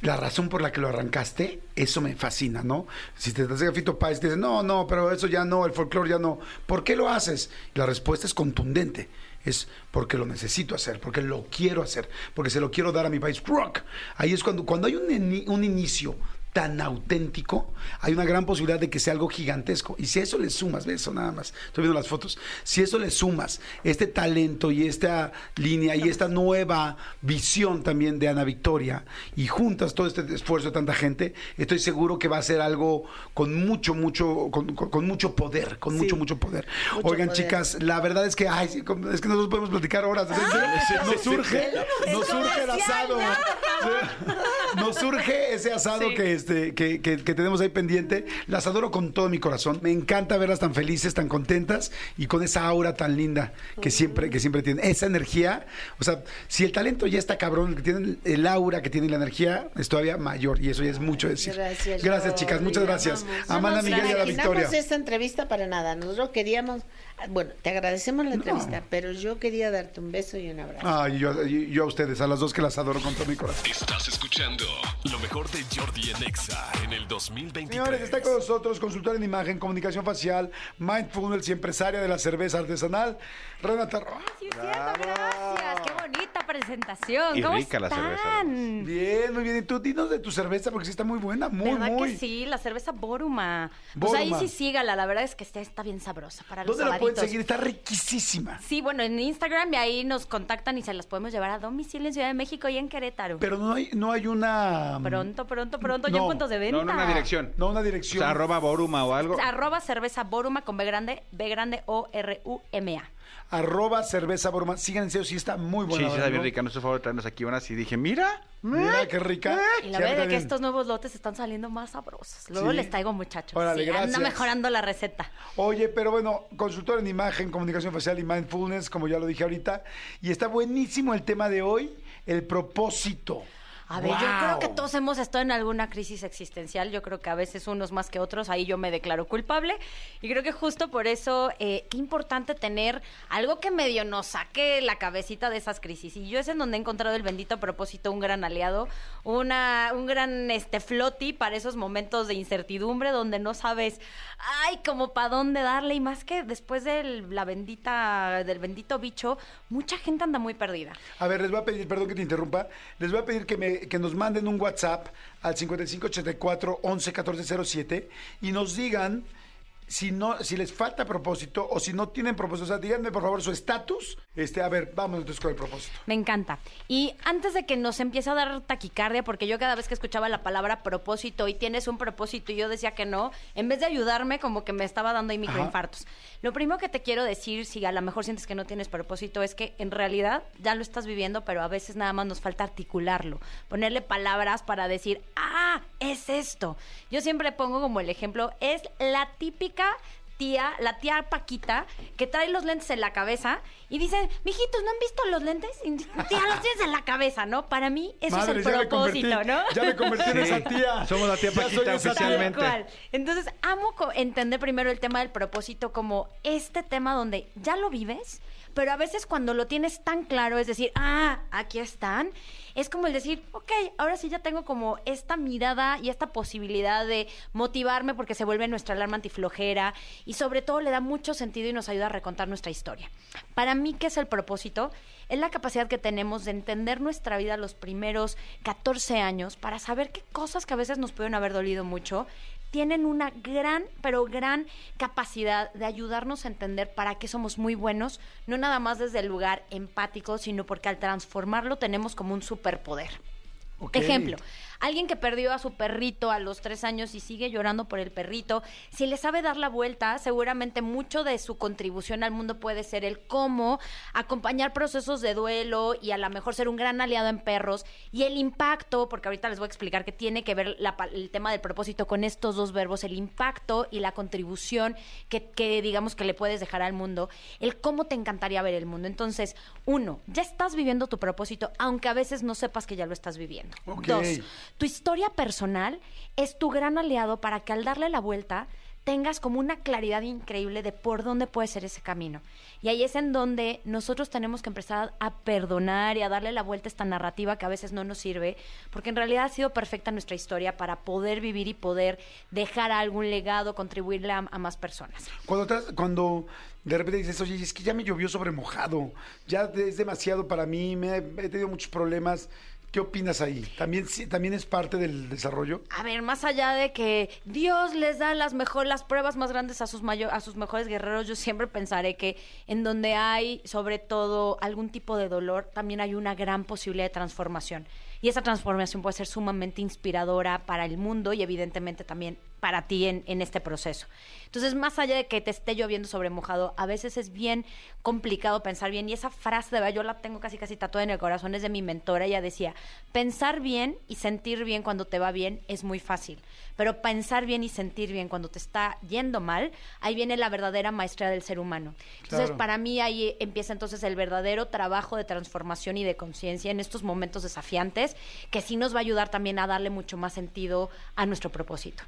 la razón por la que lo arrancaste, eso me fascina, ¿no? Si te das Fito Páez, te dicen, no, no, pero eso ya no, el folclore ya no. ¿Por qué lo haces? La respuesta es contundente. Es porque lo necesito hacer, porque lo quiero hacer, porque se lo quiero dar a mi país. Rock. Ahí es cuando, cuando hay un, un inicio tan auténtico, hay una gran posibilidad de que sea algo gigantesco. Y si a eso le sumas, ve eso nada más, estoy viendo las fotos, si a eso le sumas este talento y esta línea y esta nueva visión también de Ana Victoria y juntas todo este esfuerzo de tanta gente, estoy seguro que va a ser algo con mucho, mucho, con, con- con mucho poder, con mucho, mucho poder. Mucho Oigan, poder. chicas, la verdad es que, ay, es que nosotros podemos platicar horas. Nos surge, nos surge el asado. Nos surge ese asado Sí. que, este, que, que- que tenemos ahí pendiente. Las adoro con todo mi corazón. Me encanta verlas tan felices, tan contentas y con esa aura tan linda que siempre, que siempre tienen. Esa energía, o sea, si el talento ya está cabrón, que tienen el aura que tiene la energía es todavía mayor y eso ya es mucho decir. Gracias, chicas. Muchas gracias. Amanda, No nos Miguel y a la Victoria. esta entrevista para nada. Nosotros queríamos, bueno, te agradecemos la entrevista, pero yo quería darte un beso y un abrazo. Ay, yo, yo a ustedes, a las dos que las adoro con todo mi corazón. Estás escuchando lo mejor de Jordi en Exa en el 2023. Señores, está con nosotros consultor en imagen, comunicación facial, mindfulness y empresaria de la cerveza artesanal, Renata Roa. Sí, es cierto, gracias. Qué bonita presentación. Y ¿Cómo rica la cerveza? Bien, muy bien. Y tú dinos de tu cerveza porque sí está muy buena, muy, ¿Verdad muy. que sí? La cerveza Boruma. Boruma. Pues ahí sí sígala, la verdad es que está, está bien sabrosa para los ¿Dónde la pueden seguir? Está riquísima. Sí, bueno, en Instagram y ahí nos contactan y se las podemos llevar a domicilio en Ciudad de México y en Querétaro. Pero no hay, no hay una... pronto, pronto, pronto, No, en puntos de venta. No, no, una dirección. No, una O dirección. sea, arroba Boruma o algo. Arroba cerveza Boruma con B grande, B grande O R U M A. Arroba cerveza broma. Sigan en serio, sí está muy buena. Sí, sí, ¿verdad, está bien no? rica. No es favor de traernos aquí unas y dije, mira. Mira qué rica. Y la Sí, verdad es que estos nuevos lotes están saliendo más sabrosos. Luego Sí. les traigo muchachos. Órale, Sí, anda mejorando la receta. Oye, pero bueno, consultor en imagen, comunicación facial y mindfulness, como ya lo dije ahorita. Y está buenísimo el tema de hoy, el propósito. A ver, yo creo que todos hemos estado en alguna crisis existencial. Yo creo que a veces unos más que otros. Ahí yo me declaro culpable. Y creo que justo por eso, eh, qué importante tener algo que medio nos saque la cabecita de esas crisis. Y yo es en donde he encontrado el bendito propósito, un gran aliado, una, un gran este floti para esos momentos de incertidumbre donde no sabes, ay, como para dónde darle. Y más que después de la bendita, del bendito bicho, mucha gente anda muy perdida. A ver, les voy a pedir, perdón que te interrumpa, les voy a pedir que, me, que nos manden un WhatsApp al 5584 11 14 07 y nos digan si no, si les falta propósito o si no tienen propósito. O sea, díganme por favor su estatus. Este, a ver, vamos entonces con el propósito. Me encanta. Y antes de que nos empiece a dar taquicardia, porque yo cada vez que escuchaba la palabra propósito y tienes un propósito y yo decía que no, en vez de ayudarme, como que me estaba dando ahí microinfartos. Lo primero que te quiero decir, si a lo mejor sientes que no tienes propósito, es que en realidad ya lo estás viviendo, pero a veces nada más nos falta articularlo, ponerle palabras para decir, ah, es esto. Yo siempre pongo como el ejemplo, es la típica tía, la tía Paquita, que trae los lentes en la cabeza y dice, mijitos, ¿no han visto los lentes? Y, tía, los tienes en la cabeza, ¿no? Para mí eso Madre, es el propósito, convertí- ¿no? Ya me convertí en esa tía. Somos la tía Paquita oficialmente. Tal cual. Entonces, amo entender primero el tema del propósito como este tema donde ya lo vives, pero a veces cuando lo tienes tan claro, es decir, ah, aquí están, es como el decir, ok, ahora sí ya tengo como esta mirada y esta posibilidad de motivarme porque se vuelve nuestra alarma antiflojera y sobre todo le da mucho sentido y nos ayuda a recontar nuestra historia. Para mí, ¿qué es el propósito? Es la capacidad que tenemos de entender nuestra vida los primeros 14 años para saber qué cosas que a veces nos pueden haber dolido mucho tienen una gran, pero gran capacidad de ayudarnos a entender para qué somos muy buenos, no nada más desde el lugar empático, sino porque al transformarlo tenemos como un superpoder. Ejemplo, alguien que perdió a su perrito a los tres años y sigue llorando por el perrito, si le sabe dar la vuelta, seguramente mucho de su contribución al mundo puede ser el cómo acompañar procesos de duelo y a lo mejor ser un gran aliado en perros y el impacto, porque ahorita les voy a explicar que tiene que ver la el tema del propósito con estos dos verbos, el impacto y la contribución que, que digamos que le puedes dejar al mundo, el cómo te encantaría ver el mundo. Entonces, uno, ya estás viviendo tu propósito, aunque a veces no sepas que ya lo estás viviendo. Dos, tu historia personal es tu gran aliado para que al darle la vuelta tengas como una claridad increíble de por dónde puede ser ese camino. Y ahí es en donde nosotros tenemos que empezar a perdonar y a darle la vuelta a esta narrativa que a veces no nos sirve, porque en realidad ha sido perfecta nuestra historia para poder vivir y poder dejar algún legado, contribuirle a, más personas. Cuando, cuando de repente dices, oye, es que ya me llovió sobre mojado, ya es demasiado para mí, me, he tenido muchos problemas. ¿Qué opinas ahí? ¿También, sí- ¿También es parte del desarrollo? A ver, más allá de que Dios les da las mejor, las pruebas más grandes a sus mayo- a sus mejores guerreros, yo siempre pensaré que en donde hay sobre todo algún tipo de dolor, también hay una gran posibilidad de transformación. Y esa transformación puede ser sumamente inspiradora para el mundo y evidentemente también para ti en, en este proceso. Entonces, más allá de que te esté lloviendo sobre mojado, a veces es bien complicado pensar bien. Y esa frase, de verdad, yo la tengo casi casi tatuada en el corazón, es de mi mentora. Ella decía, pensar bien y sentir bien cuando te va bien es muy fácil. Pero pensar bien y sentir bien cuando te está yendo mal, ahí viene la verdadera maestría del ser humano. Entonces, Claro. para mí ahí empieza entonces el verdadero trabajo de transformación y de conciencia en estos momentos desafiantes, que sí nos va a ayudar también a darle mucho más sentido a nuestro propósito.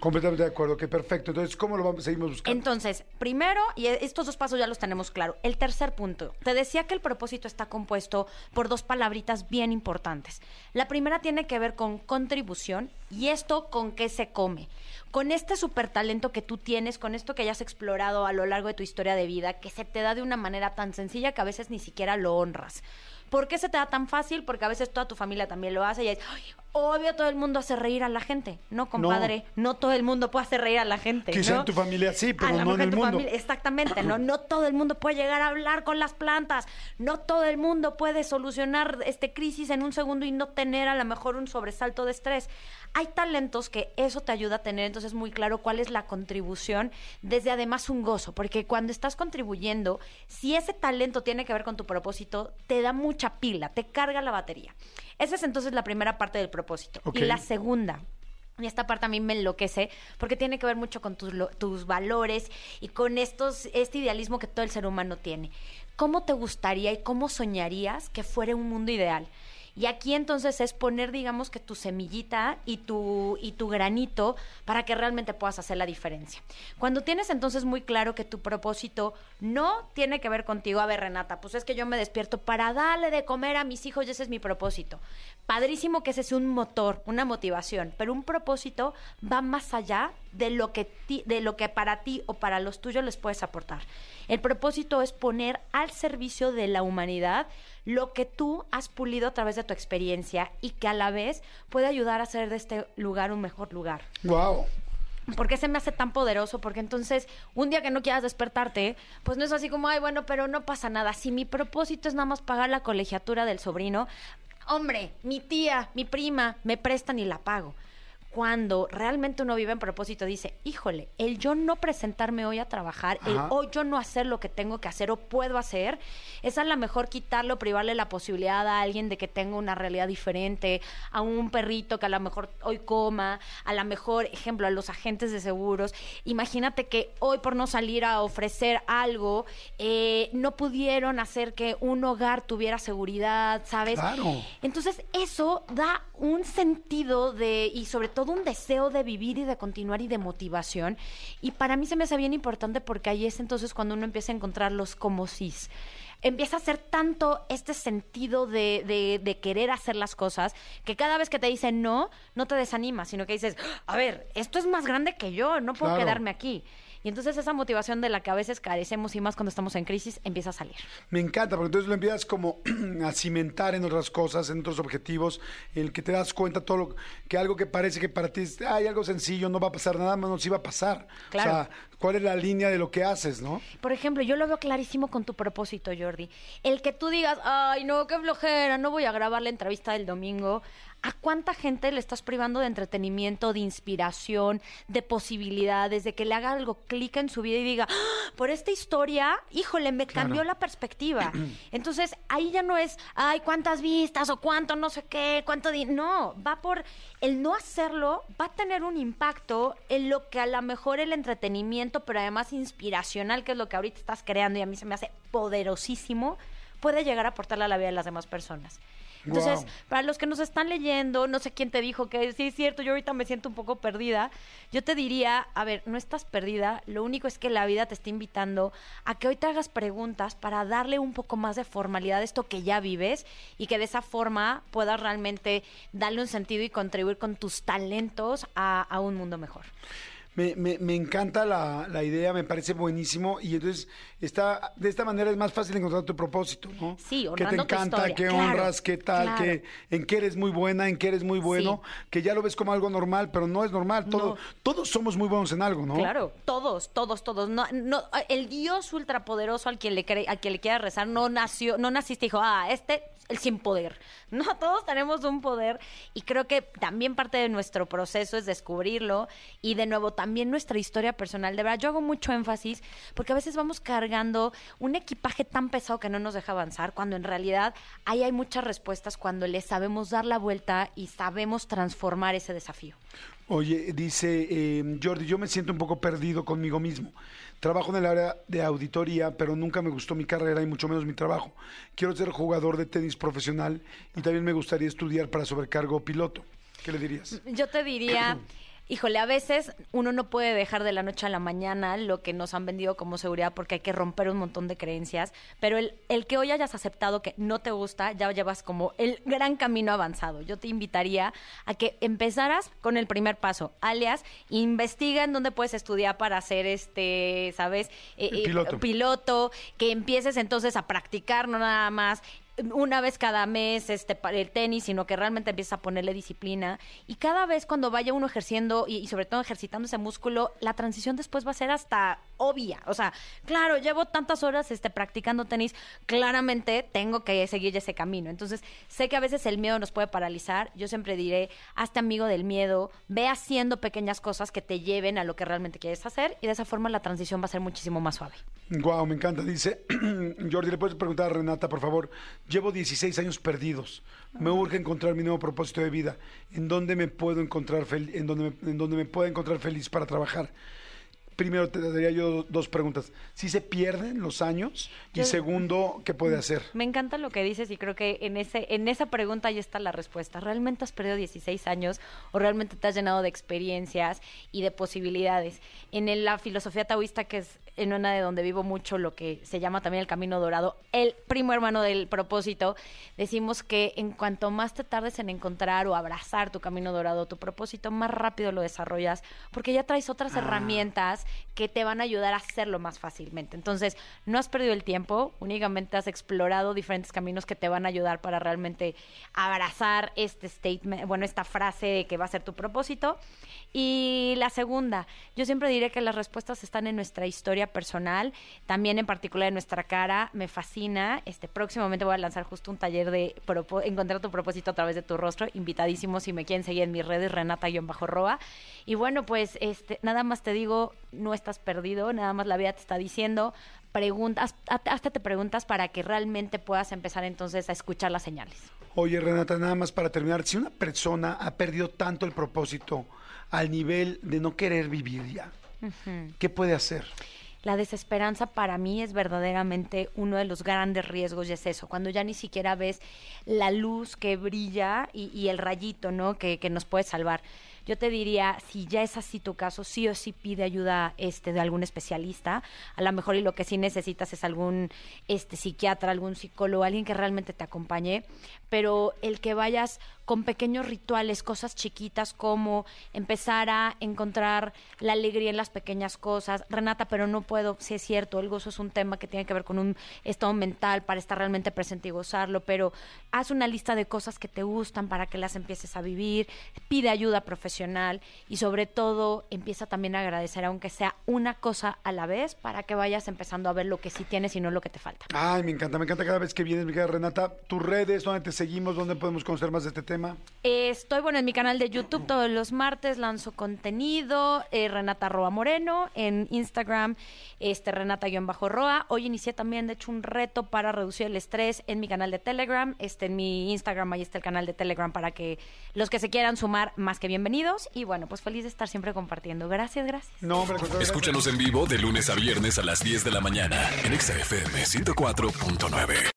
Completamente de acuerdo, que perfecto. Entonces, ¿cómo lo vamos, seguimos buscando? Entonces, primero, y estos dos pasos ya los tenemos claro. El tercer punto, te decía que el propósito está compuesto por dos palabritas bien importantes. La primera tiene que ver con contribución y esto con qué se come. Con este super talento que tú tienes, con esto que hayas explorado a lo largo de tu historia de vida, que se te da de una manera tan sencilla que a veces ni siquiera lo honras. ¿Por qué se te da tan fácil? Porque a veces toda tu familia también lo hace y es, "Ay, obvio todo el mundo hace reír a la gente. No, compadre, no, todo el mundo puede hacer reír a la gente. Quizá ¿no? en tu familia sí, A pero lo no en el tu mundo. familia- exactamente, ¿no? No todo el mundo puede llegar a hablar con las plantas. No todo el mundo puede solucionar este crisis en un segundo y no tener a lo mejor un sobresalto de estrés. Hay talentos que eso te ayuda a tener, entonces muy claro cuál es la contribución, desde además un gozo, porque cuando estás contribuyendo, si ese talento tiene que ver con tu propósito, te da mucha pila, te carga la batería. Esa es entonces la primera parte del propósito. Ok. Y la segunda, y esta parte a mí me enloquece porque tiene que ver mucho con tus, lo- tus valores y con estos, este idealismo que todo el ser humano tiene. ¿Cómo te gustaría y cómo soñarías que fuera un mundo ideal? Y aquí entonces es poner, digamos, que tu semillita y tu, y tu granito para que realmente puedas hacer la diferencia. Cuando tienes entonces muy claro que tu propósito no tiene que ver contigo, a ver, Renata, pues es que yo me despierto para darle de comer a mis hijos y ese es mi propósito. Padrísimo que ese es un motor, una motivación, pero un propósito va más allá de lo que de lo que para ti o para los tuyos les puedes aportar. El propósito es poner al servicio de la humanidad lo que tú has pulido a través de tu experiencia y que a la vez puede ayudar a hacer de este lugar un mejor lugar. Wow. ¿Por qué se me hace tan poderoso? Porque entonces, un día que no quieras despertarte, pues no es así como, ay, bueno, pero no pasa nada. Si mi propósito es nada más pagar la colegiatura del sobrino, hombre, mi tía, mi prima, me prestan y la pago. Cuando realmente uno vive en propósito, dice, híjole, el yo no presentarme hoy a trabajar, el hoy yo no hacer lo que tengo que hacer o puedo hacer, es a lo mejor quitarle o privarle la posibilidad a alguien de que tenga una realidad diferente, a un perrito que a lo mejor hoy coma, a lo mejor, ejemplo, a los agentes de seguros. Imagínate que hoy por no salir a ofrecer algo, eh, no pudieron hacer que un hogar tuviera seguridad, ¿sabes? Claro. Entonces eso da un sentido de y sobre todo un deseo de vivir y de continuar y de motivación. Y para mí se me hace bien importante porque ahí es entonces cuando uno empieza a encontrar los como sís. Empieza a hacer tanto este sentido de, de- de querer hacer las cosas que cada vez que te dicen no, no te desanimas, sino que dices, a ver, esto es más grande que yo, no puedo Claro. quedarme aquí. Y entonces esa motivación de la que a veces carecemos y más cuando estamos en crisis empieza a salir. Me encanta, porque entonces lo empiezas como a cimentar en otras cosas, en otros objetivos, en el que te das cuenta todo lo que algo que parece que para ti es hay algo sencillo, no va a pasar nada, no nos iba a pasar. Claro. O sea, ¿cuál es la línea de lo que haces, no? Por ejemplo, yo lo veo clarísimo con tu propósito, Jordi. El que tú digas, ay, no, qué flojera, no voy a grabar la entrevista del domingo. ¿A cuánta gente le estás privando de entretenimiento, de inspiración, de posibilidades, de que le haga algo clic en su vida y diga, "Ah, por esta historia, híjole, me cambió la perspectiva? Entonces, ahí ya no es, ay, cuántas vistas o cuánto no sé qué, cuánto... di-". No, va por el no hacerlo, va a tener un impacto en lo que a lo mejor el entretenimiento, pero además inspiracional, que es lo que ahorita estás creando y a mí se me hace poderosísimo, puede llegar a aportarle a la vida de las demás personas. Entonces, para los que nos están leyendo, no sé quién te dijo que sí es cierto, yo ahorita me siento un poco perdida, yo te diría, a ver, no estás perdida, lo único es que la vida te está invitando a que hoy te hagas preguntas para darle un poco más de formalidad a esto que ya vives y que de esa forma puedas realmente darle un sentido y contribuir con tus talentos a, a un mundo mejor. Me, me- me encanta la, la idea, me parece buenísimo y entonces está de esta manera es más fácil encontrar tu propósito, ¿no? Sí, que te encanta, que claro, honras, qué tal, claro. que en qué eres muy buena, en qué eres muy bueno, que ya lo ves como algo normal, pero no es normal. Todo, No. Todos somos muy buenos en algo, ¿no? Claro, todos, todos, todos. No, no, el Dios ultrapoderoso al quien le cree, a quien le quiera rezar no nació, no naciste y dijo, ah, este el sin poder. No, todos tenemos un poder y creo que también parte de nuestro proceso es descubrirlo y de nuevo también nuestra historia personal. De verdad, yo hago mucho énfasis porque a veces vamos cargando un equipaje tan pesado que no nos deja avanzar cuando en realidad ahí hay muchas respuestas cuando le sabemos dar la vuelta y sabemos transformar ese desafío. Oye, dice eh, Jordi, yo me siento un poco perdido conmigo mismo. Trabajo en el área de auditoría, pero nunca me gustó mi carrera y mucho menos mi trabajo. Quiero ser jugador de tenis profesional y también me gustaría estudiar para sobrecargo piloto. ¿Qué le dirías? Yo te diría, híjole, a veces uno no puede dejar de la noche a la mañana lo que nos han vendido como seguridad porque hay que romper un montón de creencias, pero el, el que hoy hayas aceptado que no te gusta, ya llevas como el gran camino avanzado. Yo te invitaría a que empezaras con el primer paso, alias, investiga en dónde puedes estudiar para hacer este, ¿sabes? Eh, eh, Piloto. piloto, que empieces entonces a practicar, no nada más una vez cada mes este el tenis, sino que realmente empiezas a ponerle disciplina. Y cada vez cuando vaya uno ejerciendo y, y sobre todo ejercitando ese músculo, la transición después va a ser hasta obvia. O sea, claro, llevo tantas horas este, practicando tenis, claramente tengo que seguir ese camino. Entonces, sé que a veces el miedo nos puede paralizar. Yo siempre diré, hazte amigo del miedo, ve haciendo pequeñas cosas que te lleven a lo que realmente quieres hacer y de esa forma la transición va a ser muchísimo más suave. Wow, me encanta. Dice, Jordi, ¿le puedes preguntar a Renata, por favor? Llevo 16 años perdidos. Me urge encontrar mi nuevo propósito de vida. ¿En dónde me puedo encontrar fel- en dónde me, en dónde me puedo encontrar feliz para trabajar? Primero te daría yo dos preguntas. ¿Si se pierden los años? Y Yo- segundo, ¿qué puede hacer? Me encanta lo que dices y creo que en ese en esa pregunta ahí está la respuesta. ¿Realmente has perdido 16 años o realmente te has llenado de experiencias y de posibilidades? En el- la filosofía taoísta, que es en una de donde vivo mucho, lo que se llama también el camino dorado, el primo hermano del propósito, decimos que en cuanto más te tardes en encontrar o abrazar tu camino dorado, tu propósito, más rápido lo desarrollas, porque ya traes otras herramientas que te van a ayudar a hacerlo más fácilmente. Entonces, no has perdido el tiempo, únicamente has explorado diferentes caminos que te van a ayudar para realmente abrazar este statement, bueno, esta frase de que va a ser tu propósito. Y la segunda, yo siempre diré que las respuestas están en nuestra historia personal, también en particular en nuestra cara, me fascina. Este próximamente voy a lanzar justo un taller de encontrar tu propósito a través de tu rostro, invitadísimo si me quieren seguir en mis redes renata-roa. Y bueno, pues este nada más te digo, no estás perdido, nada más la vida te está diciendo, preguntas, hasta te preguntas para que realmente puedas empezar entonces a escuchar las señales. Oye, Renata, nada más para terminar. Si una persona ha perdido tanto el propósito al nivel de no querer vivir ya, ¿qué puede hacer? La desesperanza para mí es verdaderamente uno de los grandes riesgos y es eso, cuando ya ni siquiera ves la luz que brilla y, y el rayito, ¿no? Que, que nos puede salvar. Yo te diría, si ya es así tu caso, sí o sí pide ayuda este, de algún especialista. A lo mejor y lo que sí necesitas es algún este, psiquiatra, algún psicólogo, alguien que realmente te acompañe. Pero el que vayas con pequeños rituales, cosas chiquitas como empezar a encontrar la alegría en las pequeñas cosas. Renata, pero no puedo, sí es cierto, el gozo es un tema que tiene que ver con un estado mental para estar realmente presente y gozarlo, pero haz una lista de cosas que te gustan para que las empieces a vivir, pide ayuda profesional y sobre todo empieza también a agradecer aunque sea una cosa a la vez para que vayas empezando a ver lo que sí tienes y no lo que te falta. Ay, me encanta, me encanta cada vez que vienes, mi querida Renata. Tus redes, ¿dónde te seguimos? ¿Dónde podemos conocer más de este tema? Eh, Estoy bueno en mi canal de YouTube todos los martes, lanzo contenido, eh, Renata Roa Moreno, en Instagram, este Renata-Roa. Hoy inicié también, de hecho, un reto para reducir el estrés en mi canal de Telegram. Este, en mi Instagram, ahí está el canal de Telegram para que los que se quieran sumar, más que bienvenidos. Y bueno, pues feliz de estar siempre compartiendo. Gracias, gracias. No, hombre, todo- Escúchanos en vivo de lunes a viernes a las 10 de la mañana en Exa FM 104.9.